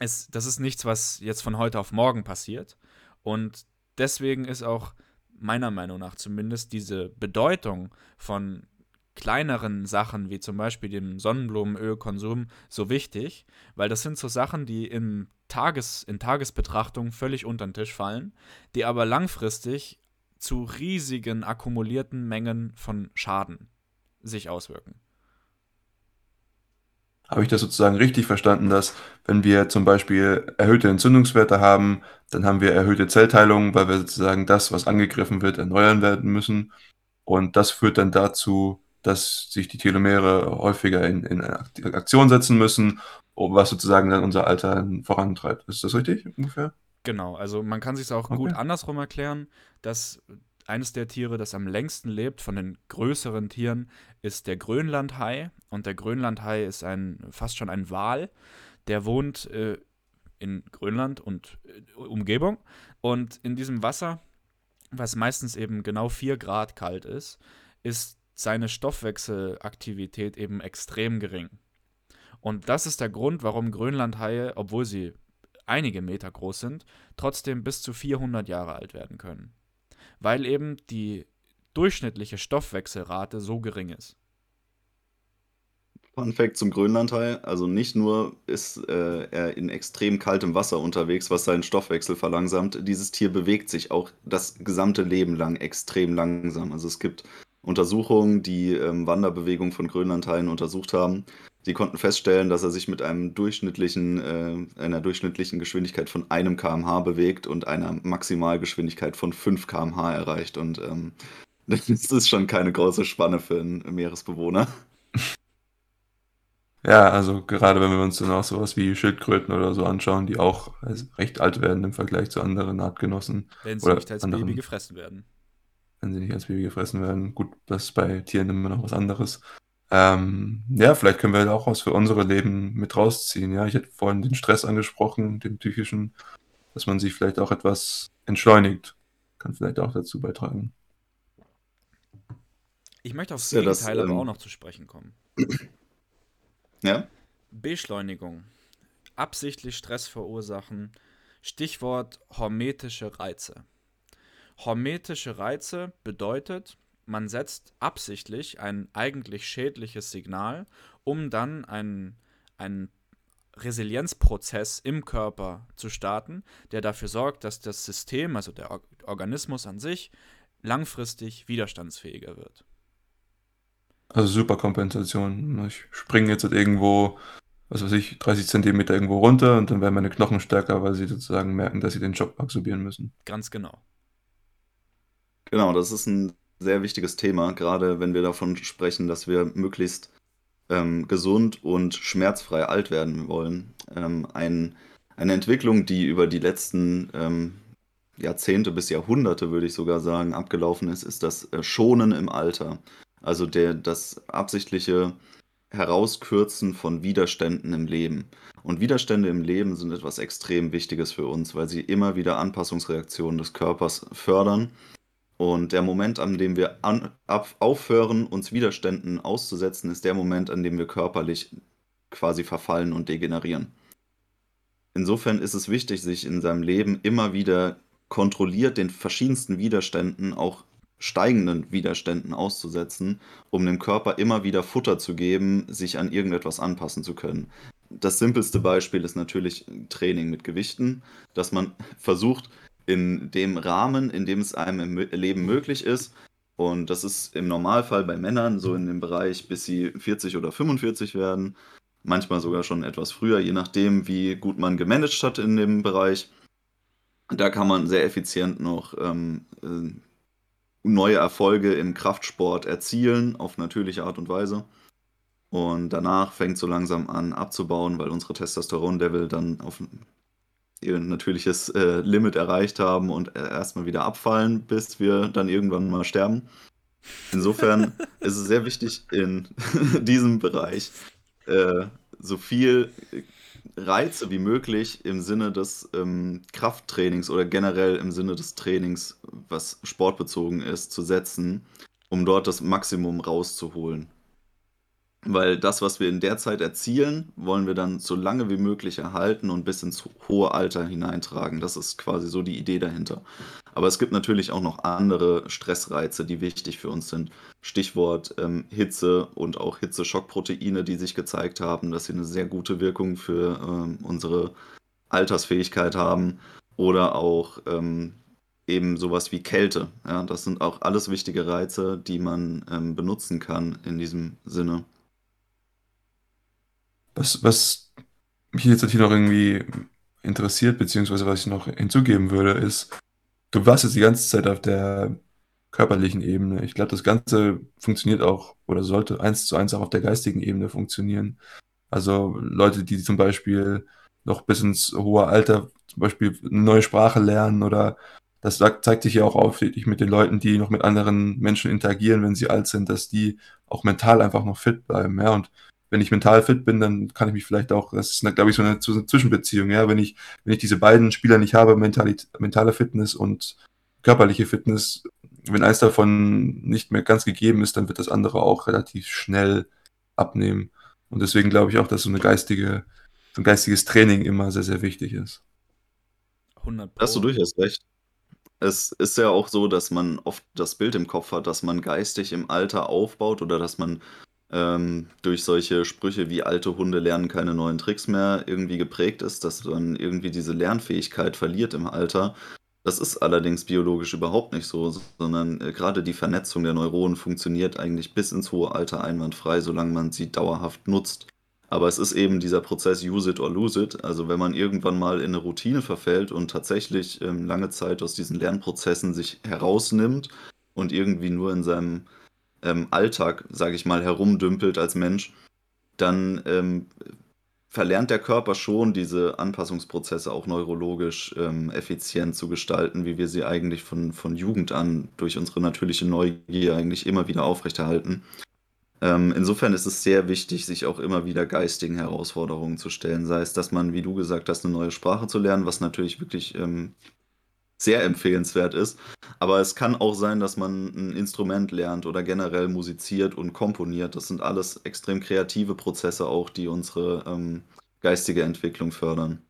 es, das ist nichts, was jetzt von heute auf morgen passiert. Und deswegen ist auch meiner Meinung nach zumindest diese Bedeutung von kleineren Sachen, wie zum Beispiel dem Sonnenblumenölkonsum, so wichtig, weil das sind so Sachen, die im Tages, in Tagesbetrachtung völlig unter den Tisch fallen, die aber langfristig zu riesigen akkumulierten Mengen von Schaden sich auswirken. Habe ich das sozusagen richtig verstanden, dass wenn wir zum Beispiel erhöhte Entzündungswerte haben, dann haben wir erhöhte Zellteilung, weil wir sozusagen das, was angegriffen wird, erneuern werden müssen. Und das führt dann dazu, dass sich die Telomere häufiger in, in Aktion setzen müssen, was sozusagen dann unser Alter vorantreibt. Ist das richtig ungefähr? Genau, also man kann sich es auch okay. gut andersrum erklären, dass eines der Tiere, das am längsten lebt von den größeren Tieren, ist der Grönlandhai. Und der Grönlandhai ist ein fast schon ein Wal. Der wohnt äh, in Grönland und äh, Umgebung. Und in diesem Wasser, was meistens eben genau 4 Grad kalt ist, ist seine Stoffwechselaktivität eben extrem gering. Und das ist der Grund, warum Grönlandhaie, obwohl sie einige Meter groß sind, trotzdem bis zu 400 Jahre alt werden können. Weil eben die durchschnittliche Stoffwechselrate so gering ist. Fun Fact zum Grönlandhai: Also nicht nur ist äh, er in extrem kaltem Wasser unterwegs, was seinen Stoffwechsel verlangsamt, dieses Tier bewegt sich auch das gesamte Leben lang extrem langsam. Also es gibt Untersuchungen, die ähm, Wanderbewegung von Grönlandhaien untersucht haben. Die konnten feststellen, dass er sich mit einem durchschnittlichen, äh, einer durchschnittlichen Geschwindigkeit von einem km/h bewegt und einer Maximalgeschwindigkeit von 5 km/h erreicht. Und ähm, das ist schon keine große Spanne für einen Meeresbewohner. Ja, also gerade wenn wir uns dann auch sowas wie Schildkröten oder so anschauen, die auch recht alt werden im Vergleich zu anderen Artgenossen. Wenn sie nicht als anderen, Baby gefressen werden. Wenn sie nicht als Baby gefressen werden. Gut, das ist bei Tieren immer noch was anderes. Ähm, ja, vielleicht können wir da auch was für unsere Leben mit rausziehen. Ja, ich hätte vorhin den Stress angesprochen, den psychischen, dass man sich vielleicht auch etwas entschleunigt. Kann vielleicht auch dazu beitragen. Ich möchte aufs Gegenteil ja, aber ähm, auch noch zu sprechen kommen. Ja? Beschleunigung. Absichtlich Stress verursachen. Stichwort hormetische Reize. Hormetische Reize bedeutet, man setzt absichtlich ein eigentlich schädliches Signal, um dann einen, einen Resilienzprozess im Körper zu starten, der dafür sorgt, dass das System, also der Organismus an sich, langfristig widerstandsfähiger wird. Also Superkompensation. Ich springe jetzt halt irgendwo, was weiß ich, 30 Zentimeter irgendwo runter und dann werden meine Knochen stärker, weil sie sozusagen merken, dass sie den Job absorbieren müssen. Ganz genau. Genau, das ist ein sehr wichtiges Thema, gerade wenn wir davon sprechen, dass wir möglichst ähm, gesund und schmerzfrei alt werden wollen. Ähm, ein, eine Entwicklung, die über die letzten ähm, Jahrzehnte bis Jahrhunderte, würde ich sogar sagen, abgelaufen ist, ist das äh, Schonen im Alter. Also der, das absichtliche Herauskürzen von Widerständen im Leben. Und Widerstände im Leben sind etwas extrem Wichtiges für uns, weil sie immer wieder Anpassungsreaktionen des Körpers fördern. Und der Moment, an dem wir an, ab, aufhören, uns Widerständen auszusetzen, ist der Moment, an dem wir körperlich quasi verfallen und degenerieren. Insofern ist es wichtig, sich in seinem Leben immer wieder kontrolliert den verschiedensten Widerständen auch steigenden Widerständen auszusetzen, um dem Körper immer wieder Futter zu geben, sich an irgendetwas anpassen zu können. Das simpelste Beispiel ist natürlich Training mit Gewichten, dass man versucht, in dem Rahmen, in dem es einem im Leben möglich ist, und das ist im Normalfall bei Männern so in dem Bereich, bis sie 40 oder 45 werden, manchmal sogar schon etwas früher, je nachdem, wie gut man gemanagt hat in dem Bereich. Da kann man sehr effizient noch ähm, äh, neue Erfolge im Kraftsport erzielen, auf natürliche Art und Weise. Und danach fängt so langsam an abzubauen, weil unsere Testosteron-Level dann auf ihr natürliches äh, Limit erreicht haben und erstmal wieder abfallen, bis wir dann irgendwann mal sterben. Insofern ist es sehr wichtig, in diesem Bereich äh, so viel Reize wie möglich im Sinne des ähm, Krafttrainings oder generell im Sinne des Trainings, was sportbezogen ist, zu setzen, um dort das Maximum rauszuholen. Weil das, was wir in der Zeit erzielen, wollen wir dann so lange wie möglich erhalten und bis ins hohe Alter hineintragen. Das ist quasi so die Idee dahinter. Aber es gibt natürlich auch noch andere Stressreize, die wichtig für uns sind. Stichwort ähm, Hitze und auch Hitzeschockproteine, die sich gezeigt haben, dass sie eine sehr gute Wirkung für ähm, unsere Altersfähigkeit haben. Oder auch ähm, eben sowas wie Kälte. Ja, das sind auch alles wichtige Reize, die man ähm, benutzen kann in diesem Sinne. Was, was mich jetzt hier noch irgendwie interessiert, beziehungsweise was ich noch hinzugeben würde, ist, du warst jetzt die ganze Zeit auf der körperlichen Ebene. Ich glaube, das Ganze funktioniert auch oder sollte eins zu eins auch auf der geistigen Ebene funktionieren. Also Leute, die zum Beispiel noch bis ins hohe Alter zum Beispiel eine neue Sprache lernen oder das zeigt sich ja auch aufrichtig mit den Leuten, die noch mit anderen Menschen interagieren, wenn sie alt sind, dass die auch mental einfach noch fit bleiben. Ja, und wenn ich mental fit bin, dann kann ich mich vielleicht auch, das ist, glaube ich, so eine Zwischenbeziehung, ja, wenn ich, wenn ich diese beiden Spieler nicht habe, mentale, mentale Fitness und körperliche Fitness, wenn eins davon nicht mehr ganz gegeben ist, dann wird das andere auch relativ schnell abnehmen. Und deswegen glaube ich auch, dass so eine geistige, so ein geistiges Training immer sehr, sehr wichtig ist. 100 Pro. Hast du durchaus recht. Es ist ja auch so, dass man oft das Bild im Kopf hat, dass man geistig im Alter aufbaut oder dass man ähm, durch solche Sprüche wie alte Hunde lernen keine neuen Tricks mehr irgendwie geprägt ist, dass man irgendwie diese Lernfähigkeit verliert im Alter. Das ist allerdings biologisch überhaupt nicht so, sondern äh, gerade die Vernetzung der Neuronen funktioniert eigentlich bis ins hohe Alter einwandfrei, solange man sie dauerhaft nutzt. Aber es ist eben dieser Prozess use it or lose it. Also wenn man irgendwann mal in eine Routine verfällt und tatsächlich ähm, lange Zeit aus diesen Lernprozessen sich herausnimmt und irgendwie nur in seinem ähm, Alltag, sage ich mal, herumdümpelt als Mensch, dann ähm, verlernt der Körper schon, diese Anpassungsprozesse auch neurologisch ähm, effizient zu gestalten, wie wir sie eigentlich von, von Jugend an durch unsere natürliche Neugier eigentlich immer wieder aufrechterhalten. Ähm, insofern ist es sehr wichtig, sich auch immer wieder geistigen Herausforderungen zu stellen. Sei es, dass man, wie du gesagt hast, eine neue Sprache zu lernen, was natürlich wirklich ähm, sehr empfehlenswert ist. Aber es kann auch sein, dass man ein Instrument lernt oder generell musiziert und komponiert. Das sind alles extrem kreative Prozesse auch, die unsere ähm, geistige Entwicklung fördern.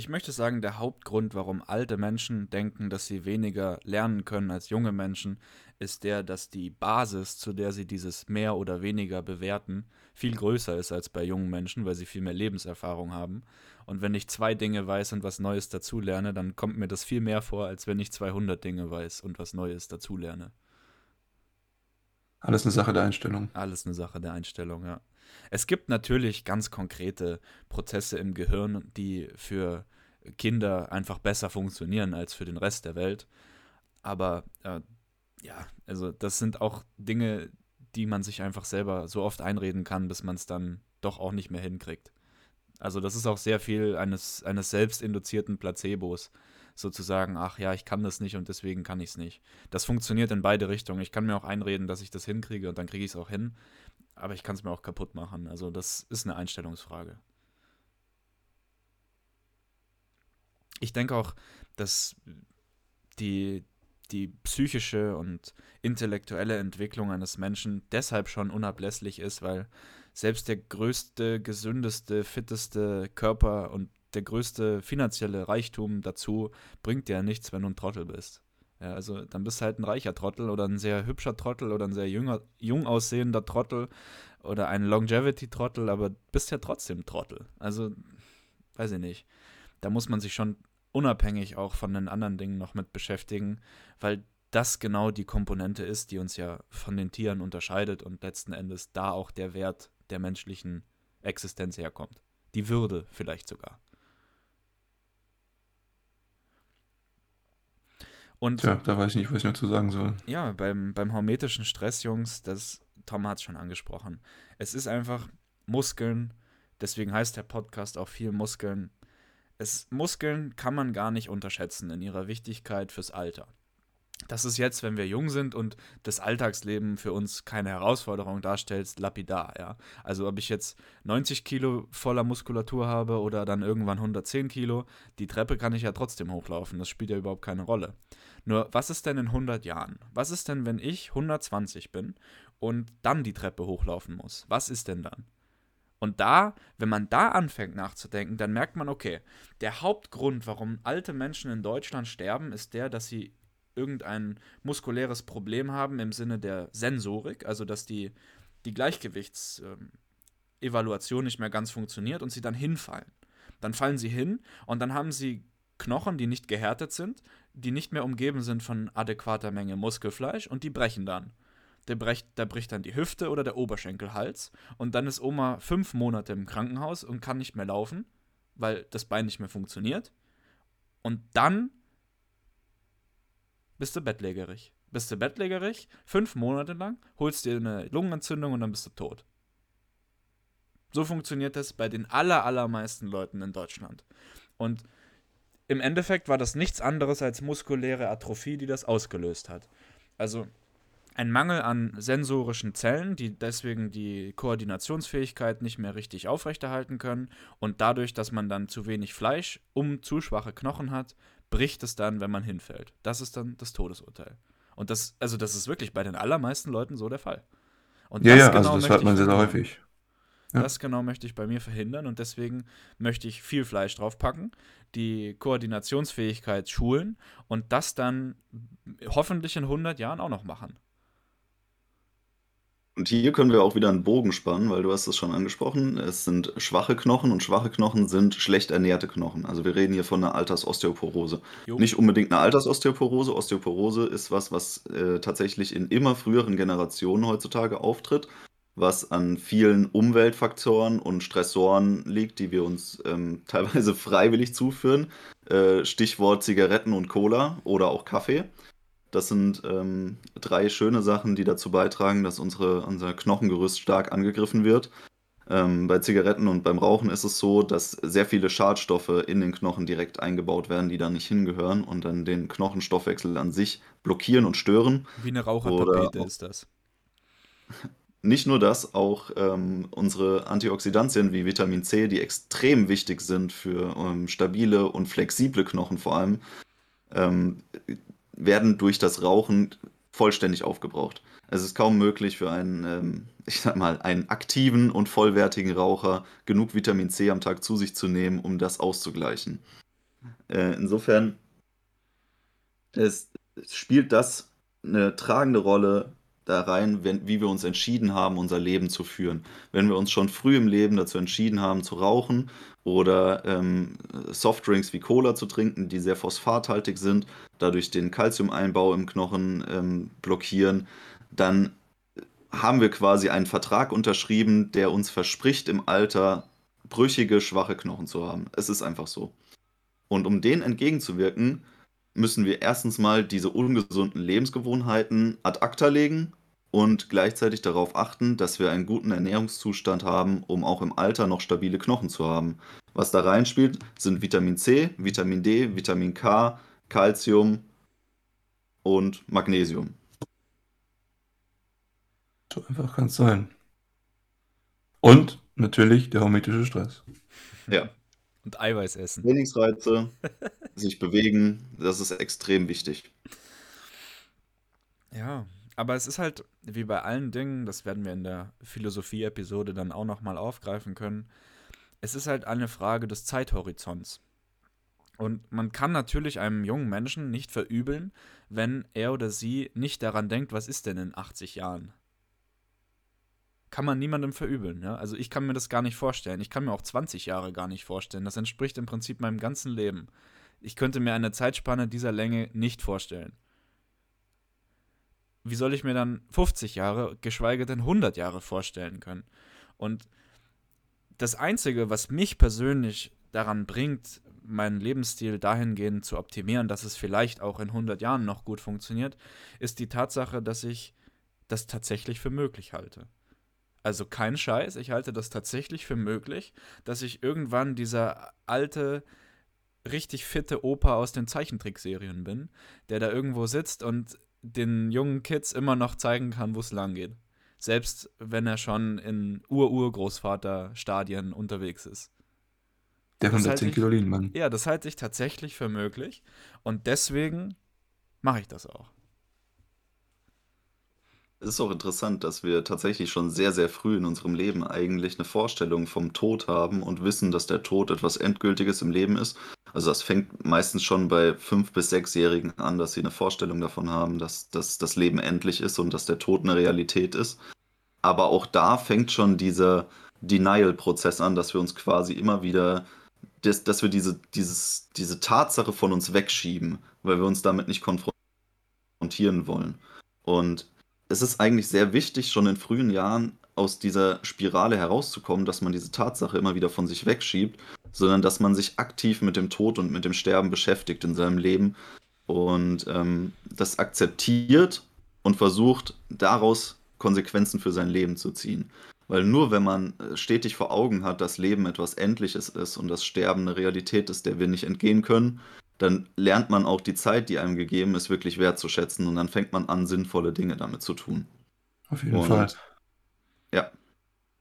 Ich möchte sagen, der Hauptgrund, warum alte Menschen denken, dass sie weniger lernen können als junge Menschen, ist der, dass die Basis, zu der sie dieses mehr oder weniger bewerten, viel größer ist als bei jungen Menschen, weil sie viel mehr Lebenserfahrung haben. Und wenn ich zwei Dinge weiß und was Neues dazulerne, dann kommt mir das viel mehr vor, als wenn ich 200 Dinge weiß und was Neues dazulerne. Alles eine Sache der Einstellung. Alles eine Sache der Einstellung, ja. Es gibt natürlich ganz konkrete Prozesse im Gehirn, die für Kinder einfach besser funktionieren als für den Rest der Welt. Aber äh, ja, also das sind auch Dinge, die man sich einfach selber so oft einreden kann, bis man es dann doch auch nicht mehr hinkriegt. Also das ist auch sehr viel eines, eines selbstinduzierten Placebos, sozusagen, ach ja, ich kann das nicht und deswegen kann ich es nicht. Das funktioniert in beide Richtungen. Ich kann mir auch einreden, dass ich das hinkriege und dann kriege ich es auch hin, aber ich kann es mir auch kaputt machen. Also das ist eine Einstellungsfrage. Ich denke auch, dass die, die psychische und intellektuelle Entwicklung eines Menschen deshalb schon unablässlich ist, weil selbst der größte, gesündeste, fitteste Körper und der größte finanzielle Reichtum dazu bringt dir nichts, wenn du ein Trottel bist. Ja, also dann bist du halt ein reicher Trottel oder ein sehr hübscher Trottel oder ein sehr jünger, jung aussehender Trottel oder ein Longevity-Trottel, aber bist ja trotzdem Trottel. Also, weiß ich nicht. Da muss man sich schon unabhängig auch von den anderen Dingen noch mit beschäftigen, weil das genau die Komponente ist, die uns ja von den Tieren unterscheidet und letzten Endes da auch der Wert der menschlichen Existenz herkommt. Die Würde vielleicht sogar. Und ja, da weiß ich nicht, was ich noch zu sagen soll. Ja, beim, beim hormetischen Stress, Jungs, das Tom hat es schon angesprochen. Es ist einfach Muskeln, deswegen heißt der Podcast auch viel Muskeln. Es, Muskeln kann man gar nicht unterschätzen in ihrer Wichtigkeit fürs Alter. Das ist jetzt, wenn wir jung sind und das Alltagsleben für uns keine Herausforderung darstellt, lapidar, ja. Also ob ich jetzt 90 Kilo voller Muskulatur habe oder dann irgendwann 110 Kilo, die Treppe kann ich ja trotzdem hochlaufen, das spielt ja überhaupt keine Rolle. Nur, was ist denn in 100 Jahren? Was ist denn, wenn ich 120 bin und dann die Treppe hochlaufen muss? Was ist denn dann? Und da, wenn man da anfängt nachzudenken, dann merkt man, okay, der Hauptgrund, warum alte Menschen in Deutschland sterben, ist der, dass sie irgendein muskuläres Problem haben im Sinne der Sensorik, also dass die, die Gleichgewichtsevaluation ähm, nicht mehr ganz funktioniert und sie dann hinfallen. Dann fallen sie hin und dann haben sie Knochen, die nicht gehärtet sind, die nicht mehr umgeben sind von adäquater Menge Muskelfleisch und die brechen dann der bricht, der bricht dann die Hüfte oder der Oberschenkelhals. Und dann ist Oma fünf Monate im Krankenhaus und kann nicht mehr laufen, weil das Bein nicht mehr funktioniert. Und dann bist du bettlägerig. Bist du bettlägerig, fünf Monate lang, holst dir eine Lungenentzündung und dann bist du tot. So funktioniert das bei den aller, allermeisten Leuten in Deutschland. Und im Endeffekt war das nichts anderes als muskuläre Atrophie, die das ausgelöst hat. Also ein Mangel an sensorischen Zellen, die deswegen die Koordinationsfähigkeit nicht mehr richtig aufrechterhalten können. Und dadurch, dass man dann zu wenig Fleisch um zu schwache Knochen hat, bricht es dann, wenn man hinfällt. Das ist dann das Todesurteil. Und das, also das ist wirklich bei den allermeisten Leuten so der Fall. Und ja, ja, genau also das hört man sehr, sehr häufig. Ja. Das genau möchte ich bei mir verhindern und deswegen möchte ich viel Fleisch draufpacken, die Koordinationsfähigkeit schulen und das dann hoffentlich in 100 Jahren auch noch machen. Und hier können wir auch wieder einen Bogen spannen, weil du hast es schon angesprochen. Es sind schwache Knochen und schwache Knochen sind schlecht ernährte Knochen. Also wir reden hier von einer Altersosteoporose. Jo. Nicht unbedingt eine Altersosteoporose. Osteoporose ist was, was äh, tatsächlich in immer früheren Generationen heutzutage auftritt was an vielen Umweltfaktoren und Stressoren liegt, die wir uns ähm, teilweise freiwillig zuführen. Äh, Stichwort Zigaretten und Cola oder auch Kaffee. Das sind ähm, drei schöne Sachen, die dazu beitragen, dass unsere, unser Knochengerüst stark angegriffen wird. Ähm, bei Zigaretten und beim Rauchen ist es so, dass sehr viele Schadstoffe in den Knochen direkt eingebaut werden, die da nicht hingehören und dann den Knochenstoffwechsel an sich blockieren und stören. Wie eine Rauchertapete ist das. Nicht nur das, auch ähm, unsere Antioxidantien wie Vitamin C, die extrem wichtig sind für ähm, stabile und flexible Knochen vor allem, ähm, werden durch das Rauchen vollständig aufgebraucht. Es ist kaum möglich für einen, ähm, ich sag mal, einen aktiven und vollwertigen Raucher genug Vitamin C am Tag zu sich zu nehmen, um das auszugleichen. Äh, insofern es spielt das eine tragende Rolle da rein, wenn, wie wir uns entschieden haben, unser Leben zu führen. Wenn wir uns schon früh im Leben dazu entschieden haben, zu rauchen oder ähm, Softdrinks wie Cola zu trinken, die sehr phosphathaltig sind, dadurch den Kalziumeinbau im Knochen ähm, blockieren, dann haben wir quasi einen Vertrag unterschrieben, der uns verspricht, im Alter brüchige, schwache Knochen zu haben. Es ist einfach so. Und um denen entgegenzuwirken, müssen wir erstens mal diese ungesunden Lebensgewohnheiten ad acta legen und gleichzeitig darauf achten, dass wir einen guten Ernährungszustand haben, um auch im Alter noch stabile Knochen zu haben. Was da reinspielt, sind Vitamin C, Vitamin D, Vitamin K, Calcium und Magnesium. So einfach kann es sein. Und natürlich der hormetische Stress. Ja. Und Eiweiß essen. Trainingsreize, sich bewegen, das ist extrem wichtig. Ja, aber es ist halt wie bei allen Dingen, das werden wir in der Philosophie-Episode dann auch nochmal aufgreifen können. Es ist halt eine Frage des Zeithorizonts. Und man kann natürlich einem jungen Menschen nicht verübeln, wenn er oder sie nicht daran denkt, was ist denn in 80 Jahren? Kann man niemandem verübeln. Ja? Also ich kann mir das gar nicht vorstellen. Ich kann mir auch 20 Jahre gar nicht vorstellen. Das entspricht im Prinzip meinem ganzen Leben. Ich könnte mir eine Zeitspanne dieser Länge nicht vorstellen. Wie soll ich mir dann 50 Jahre, geschweige denn 100 Jahre vorstellen können? Und das Einzige, was mich persönlich daran bringt, meinen Lebensstil dahingehend zu optimieren, dass es vielleicht auch in 100 Jahren noch gut funktioniert, ist die Tatsache, dass ich das tatsächlich für möglich halte. Also kein Scheiß, ich halte das tatsächlich für möglich, dass ich irgendwann dieser alte, richtig fitte Opa aus den Zeichentrickserien bin, der da irgendwo sitzt und den jungen Kids immer noch zeigen kann, wo es lang geht. Selbst wenn er schon in Ur-Urgroßvater-Stadien unterwegs ist. Der 110 Kilo Mann. Ja, das halte ich tatsächlich für möglich. Und deswegen mache ich das auch. Es ist auch interessant, dass wir tatsächlich schon sehr, sehr früh in unserem Leben eigentlich eine Vorstellung vom Tod haben und wissen, dass der Tod etwas Endgültiges im Leben ist. Also das fängt meistens schon bei fünf bis sechsjährigen an, dass sie eine Vorstellung davon haben, dass, dass das Leben endlich ist und dass der Tod eine Realität ist. Aber auch da fängt schon dieser Denial-Prozess an, dass wir uns quasi immer wieder, dass, dass wir diese, dieses, diese Tatsache von uns wegschieben, weil wir uns damit nicht konfrontieren wollen. Und es ist eigentlich sehr wichtig, schon in frühen Jahren aus dieser Spirale herauszukommen, dass man diese Tatsache immer wieder von sich wegschiebt, sondern dass man sich aktiv mit dem Tod und mit dem Sterben beschäftigt in seinem Leben und ähm, das akzeptiert und versucht daraus Konsequenzen für sein Leben zu ziehen. Weil nur wenn man äh, stetig vor Augen hat, dass Leben etwas Endliches ist und das Sterben eine Realität ist, der wir nicht entgehen können, dann lernt man auch die Zeit, die einem gegeben ist, wirklich wertzuschätzen und dann fängt man an, sinnvolle Dinge damit zu tun. Auf jeden und, Fall. Ja.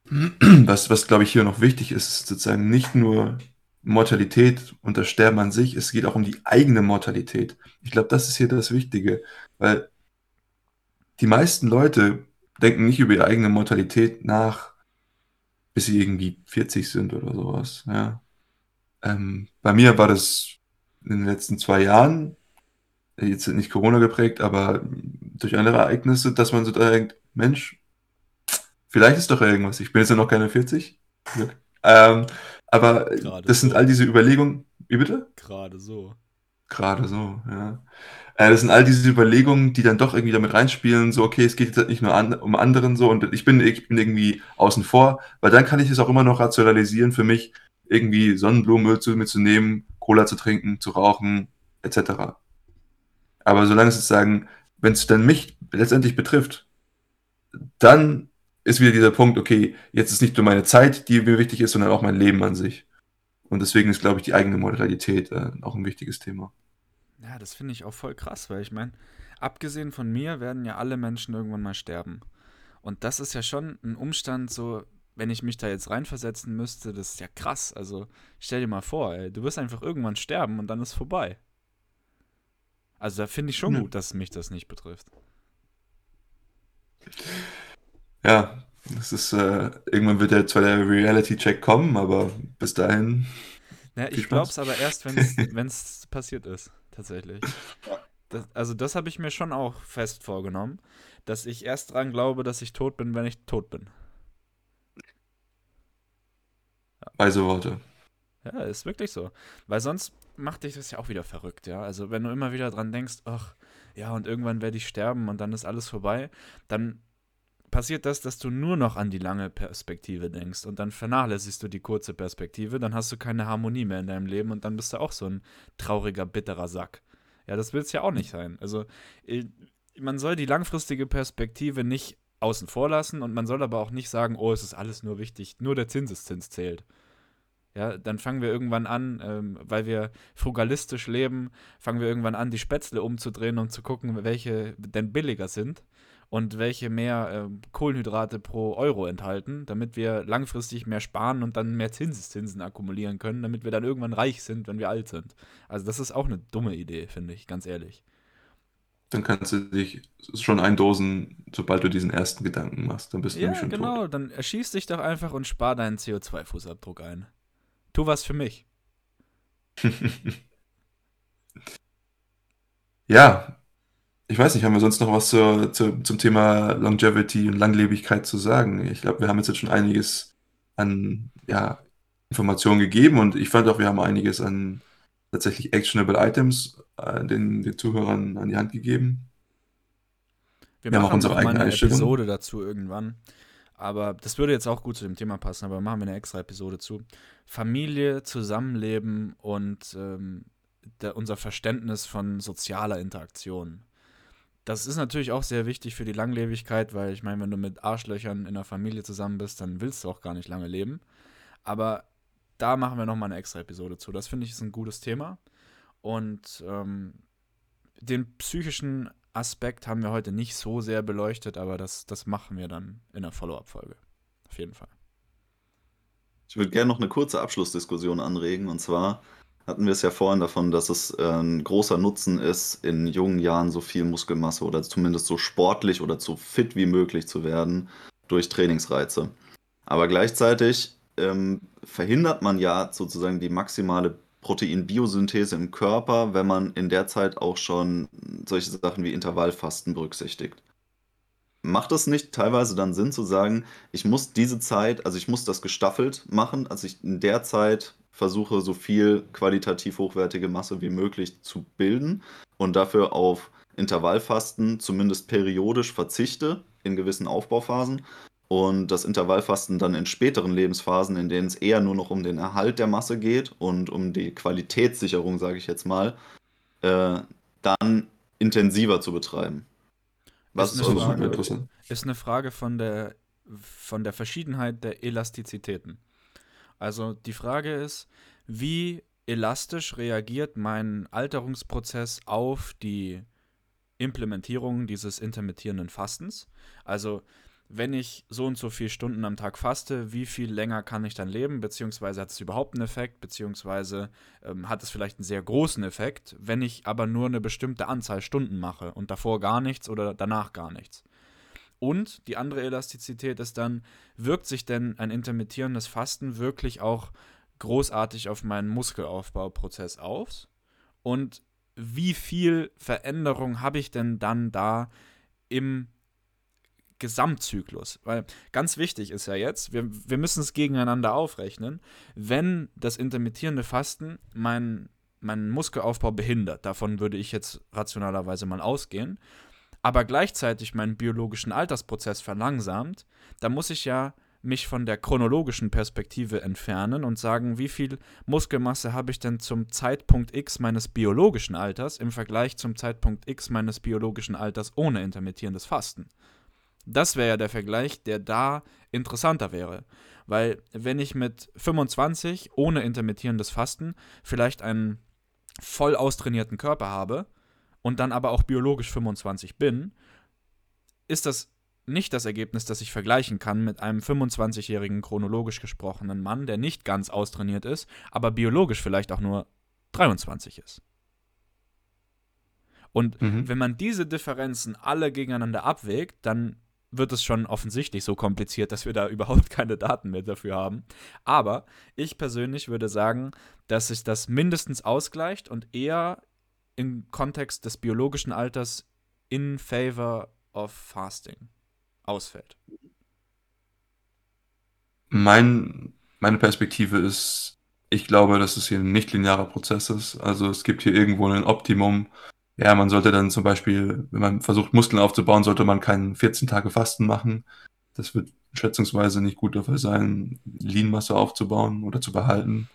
Was, was glaube ich hier noch wichtig ist, ist sozusagen nicht nur Mortalität und das Sterben an sich, es geht auch um die eigene Mortalität. Ich glaube, das ist hier das Wichtige, weil die meisten Leute denken nicht über ihre eigene Mortalität nach, bis sie irgendwie 40 sind oder sowas. Ja. Ähm, bei mir war das in den letzten zwei Jahren, jetzt nicht Corona geprägt, aber durch andere Ereignisse, dass man so denkt, Mensch, vielleicht ist doch irgendwas. Ich bin jetzt ja noch keine 40. Ähm, aber Gerade das sind all diese Überlegungen. Wie bitte? Gerade so. Gerade so, ja. Äh, das sind all diese Überlegungen, die dann doch irgendwie damit reinspielen, so, okay, es geht jetzt nicht nur an, um anderen so und ich bin, ich bin irgendwie außen vor, weil dann kann ich es auch immer noch rationalisieren für mich, irgendwie Sonnenblumenöl zu mir zu nehmen, Cola zu trinken, zu rauchen, etc. Aber solange es sozusagen, wenn es dann mich letztendlich betrifft, dann ist wieder dieser Punkt, okay, jetzt ist nicht nur meine Zeit, die mir wichtig ist, sondern auch mein Leben an sich. Und deswegen ist, glaube ich, die eigene Moralität äh, auch ein wichtiges Thema. Ja, das finde ich auch voll krass, weil ich meine, abgesehen von mir werden ja alle Menschen irgendwann mal sterben. Und das ist ja schon ein Umstand, so, wenn ich mich da jetzt reinversetzen müsste, das ist ja krass. Also stell dir mal vor, ey, du wirst einfach irgendwann sterben und dann ist vorbei. Also da finde ich schon ja. gut, dass mich das nicht betrifft. Ja, das ist, äh, irgendwann wird ja zwar der Reality-Check kommen, aber bis dahin. Ja, ich glaube es aber erst, wenn es passiert ist, tatsächlich. Das, also, das habe ich mir schon auch fest vorgenommen, dass ich erst dran glaube, dass ich tot bin, wenn ich tot bin. Weise Worte. Ja, ist wirklich so. Weil sonst macht dich das ja auch wieder verrückt, ja. Also, wenn du immer wieder dran denkst, ach, ja, und irgendwann werde ich sterben und dann ist alles vorbei, dann passiert das, dass du nur noch an die lange Perspektive denkst und dann vernachlässigst du die kurze Perspektive, dann hast du keine Harmonie mehr in deinem Leben und dann bist du auch so ein trauriger, bitterer Sack. Ja, das will es ja auch nicht sein. Also äh, man soll die langfristige Perspektive nicht außen vor lassen und man soll aber auch nicht sagen, oh, es ist alles nur wichtig, nur der Zinseszins zählt. Ja, dann fangen wir irgendwann an, ähm, weil wir frugalistisch leben, fangen wir irgendwann an, die Spätzle umzudrehen, um zu gucken, welche denn billiger sind und welche mehr äh, Kohlenhydrate pro Euro enthalten, damit wir langfristig mehr sparen und dann mehr Zinseszinsen akkumulieren können, damit wir dann irgendwann reich sind, wenn wir alt sind. Also das ist auch eine dumme Idee, finde ich, ganz ehrlich. Dann kannst du dich schon eindosen, sobald du diesen ersten Gedanken machst. Dann bist du ja, nämlich schon genau, tot. dann erschieß dich doch einfach und spar deinen CO2-Fußabdruck ein. Tu was für mich. ja, ich weiß nicht, haben wir sonst noch was zur, zur, zum Thema Longevity und Langlebigkeit zu sagen? Ich glaube, wir haben jetzt, schon einiges an ja, Informationen gegeben und ich fand auch, wir haben einiges an tatsächlich actionable Items äh, den, den Zuhörern an die Hand gegeben. Wir, wir machen auch unsere eigene eine Episode dazu irgendwann. Aber das würde jetzt auch gut zu dem Thema passen, aber machen wir eine extra Episode zu. Familie, Zusammenleben und ähm, der, unser Verständnis von sozialer Interaktion. Das ist natürlich auch sehr wichtig für die Langlebigkeit, weil ich meine, wenn du mit Arschlöchern in der Familie zusammen bist, dann willst du auch gar nicht lange leben. Aber da machen wir nochmal eine extra Episode zu. Das finde ich ist ein gutes Thema. Und ähm, den psychischen Aspekt haben wir heute nicht so sehr beleuchtet, aber das, das machen wir dann in der Follow-up-Folge. Auf jeden Fall. Ich würde gerne noch eine kurze Abschlussdiskussion anregen. Und zwar, hatten wir es ja vorhin davon, dass es äh, ein großer Nutzen ist, in jungen Jahren so viel Muskelmasse oder zumindest so sportlich oder so fit wie möglich zu werden durch Trainingsreize. Aber gleichzeitig ähm, verhindert man ja sozusagen die maximale Proteinbiosynthese im Körper, wenn man in der Zeit auch schon solche Sachen wie Intervallfasten berücksichtigt. Macht es nicht teilweise dann Sinn zu sagen, ich muss diese Zeit, also ich muss das gestaffelt machen, also ich in der Zeit versuche so viel qualitativ hochwertige Masse wie möglich zu bilden und dafür auf Intervallfasten zumindest periodisch verzichte in gewissen Aufbauphasen und das Intervallfasten dann in späteren Lebensphasen, in denen es eher nur noch um den Erhalt der Masse geht und um die Qualitätssicherung, sage ich jetzt mal, äh, dann intensiver zu betreiben. Was ist, eine Frage, ist eine Frage von der, von der Verschiedenheit der Elastizitäten. Also die Frage ist, wie elastisch reagiert mein Alterungsprozess auf die Implementierung dieses intermittierenden Fastens? Also wenn ich so und so viele Stunden am Tag faste, wie viel länger kann ich dann leben, beziehungsweise hat es überhaupt einen Effekt, beziehungsweise ähm, hat es vielleicht einen sehr großen Effekt, wenn ich aber nur eine bestimmte Anzahl Stunden mache und davor gar nichts oder danach gar nichts. Und die andere Elastizität ist dann, wirkt sich denn ein intermittierendes Fasten wirklich auch großartig auf meinen Muskelaufbauprozess aus? Und wie viel Veränderung habe ich denn dann da im Gesamtzyklus. Weil ganz wichtig ist ja jetzt, wir, wir müssen es gegeneinander aufrechnen, wenn das intermittierende Fasten meinen mein Muskelaufbau behindert, davon würde ich jetzt rationalerweise mal ausgehen, aber gleichzeitig meinen biologischen Altersprozess verlangsamt, dann muss ich ja mich von der chronologischen Perspektive entfernen und sagen, wie viel Muskelmasse habe ich denn zum Zeitpunkt X meines biologischen Alters im Vergleich zum Zeitpunkt X meines biologischen Alters ohne intermittierendes Fasten. Das wäre ja der Vergleich, der da interessanter wäre. Weil wenn ich mit 25 ohne intermittierendes Fasten vielleicht einen voll austrainierten Körper habe und dann aber auch biologisch 25 bin, ist das nicht das Ergebnis, das ich vergleichen kann mit einem 25-jährigen chronologisch gesprochenen Mann, der nicht ganz austrainiert ist, aber biologisch vielleicht auch nur 23 ist. Und mhm. wenn man diese Differenzen alle gegeneinander abwägt, dann wird es schon offensichtlich so kompliziert, dass wir da überhaupt keine Daten mehr dafür haben. Aber ich persönlich würde sagen, dass sich das mindestens ausgleicht und eher im Kontext des biologischen Alters in favor of fasting ausfällt. Mein, meine Perspektive ist, ich glaube, dass es hier ein nicht linearer Prozess ist. Also es gibt hier irgendwo ein Optimum, ja, man sollte dann zum Beispiel, wenn man versucht, Muskeln aufzubauen, sollte man keinen 14 Tage Fasten machen. Das wird schätzungsweise nicht gut dafür sein, Lean-Masse aufzubauen oder zu behalten.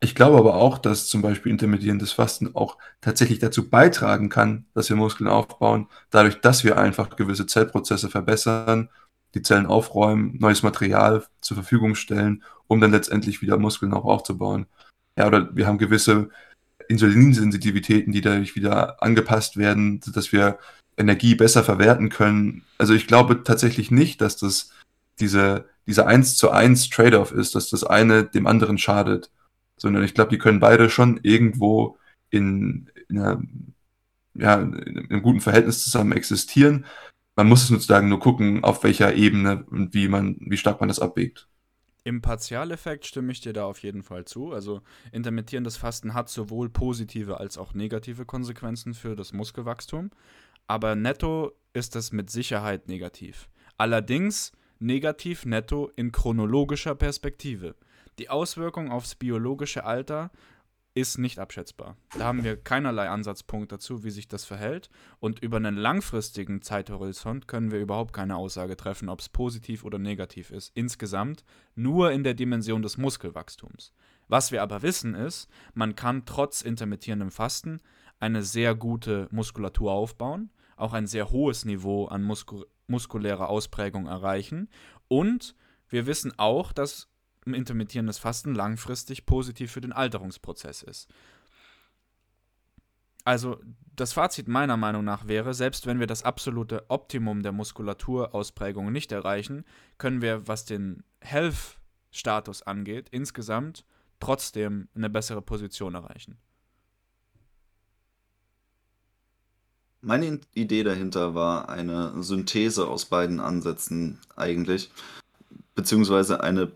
Ich glaube aber auch, dass zum Beispiel intermittierendes Fasten auch tatsächlich dazu beitragen kann, dass wir Muskeln aufbauen, dadurch, dass wir einfach gewisse Zellprozesse verbessern, die Zellen aufräumen, neues Material zur Verfügung stellen, um dann letztendlich wieder Muskeln auch aufzubauen. Ja, oder wir haben gewisse Insulinsensitivitäten, die dadurch wieder angepasst werden, dass wir Energie besser verwerten können. Also ich glaube tatsächlich nicht, dass das diese, dieser 1 zu 1 Trade-off ist, dass das eine dem anderen schadet, sondern ich glaube, die können beide schon irgendwo in, in, einer, ja, in einem guten Verhältnis zusammen existieren. Man muss es sozusagen nur gucken, auf welcher Ebene und wie man, wie stark man das abwägt. Im Partialeffekt stimme ich dir da auf jeden Fall zu. Also intermittierendes Fasten hat sowohl positive als auch negative Konsequenzen für das Muskelwachstum. Aber netto ist das mit Sicherheit negativ. Allerdings negativ netto in chronologischer Perspektive. Die Auswirkung aufs biologische Alter ist nicht abschätzbar. Da haben wir keinerlei Ansatzpunkt dazu, wie sich das verhält. Und über einen langfristigen Zeithorizont können wir überhaupt keine Aussage treffen, ob es positiv oder negativ ist. Insgesamt nur in der Dimension des Muskelwachstums. Was wir aber wissen ist, man kann trotz intermittierendem Fasten eine sehr gute Muskulatur aufbauen, auch ein sehr hohes Niveau an Muskul muskulärer Ausprägung erreichen. Und wir wissen auch, dass intermittierendes Fasten langfristig positiv für den Alterungsprozess ist. Also das Fazit meiner Meinung nach wäre, selbst wenn wir das absolute Optimum der Muskulaturausprägung nicht erreichen, können wir, was den Health-Status angeht, insgesamt trotzdem eine bessere Position erreichen. Meine Idee dahinter war eine Synthese aus beiden Ansätzen eigentlich, beziehungsweise eine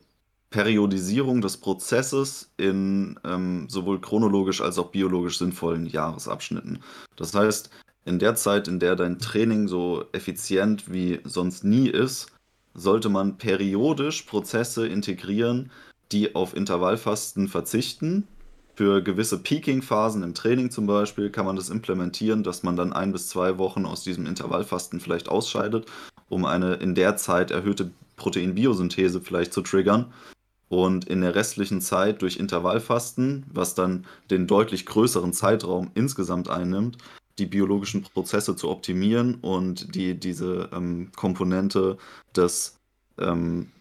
Periodisierung des Prozesses in ähm, sowohl chronologisch als auch biologisch sinnvollen Jahresabschnitten. Das heißt, in der Zeit, in der dein Training so effizient wie sonst nie ist, sollte man periodisch Prozesse integrieren, die auf Intervallfasten verzichten. Für gewisse Peaking-Phasen im Training zum Beispiel kann man das implementieren, dass man dann ein bis zwei Wochen aus diesem Intervallfasten vielleicht ausscheidet, um eine in der Zeit erhöhte Proteinbiosynthese vielleicht zu triggern und in der restlichen Zeit durch Intervallfasten, was dann den deutlich größeren Zeitraum insgesamt einnimmt, die biologischen Prozesse zu optimieren und die, diese ähm, Komponente des, ähm,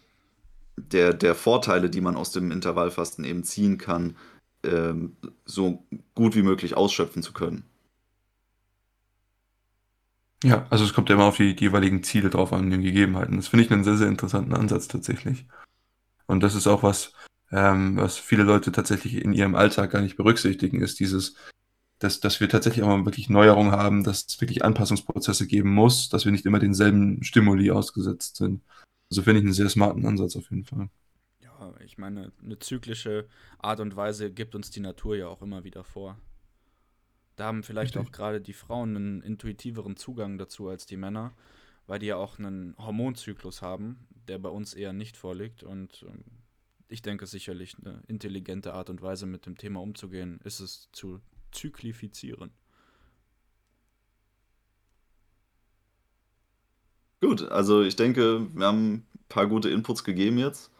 der, der Vorteile, die man aus dem Intervallfasten eben ziehen kann, ähm, so gut wie möglich ausschöpfen zu können. Ja, also es kommt ja immer auf die, die jeweiligen Ziele drauf an, den Gegebenheiten. Das finde ich einen sehr, sehr interessanten Ansatz tatsächlich. Und das ist auch was, ähm, was viele Leute tatsächlich in ihrem Alltag gar nicht berücksichtigen, ist dieses, dass, dass wir tatsächlich auch mal wirklich Neuerungen haben, dass es wirklich Anpassungsprozesse geben muss, dass wir nicht immer denselben Stimuli ausgesetzt sind. Also finde ich einen sehr smarten Ansatz auf jeden Fall. Ja, ich meine, eine zyklische Art und Weise gibt uns die Natur ja auch immer wieder vor. Da haben vielleicht Richtig. auch gerade die Frauen einen intuitiveren Zugang dazu als die Männer, weil die ja auch einen Hormonzyklus haben, der bei uns eher nicht vorliegt. Und ähm, ich denke sicherlich eine intelligente Art und Weise, mit dem Thema umzugehen, ist es zu zyklifizieren. Gut, also ich denke, wir haben ein paar gute Inputs gegeben jetzt.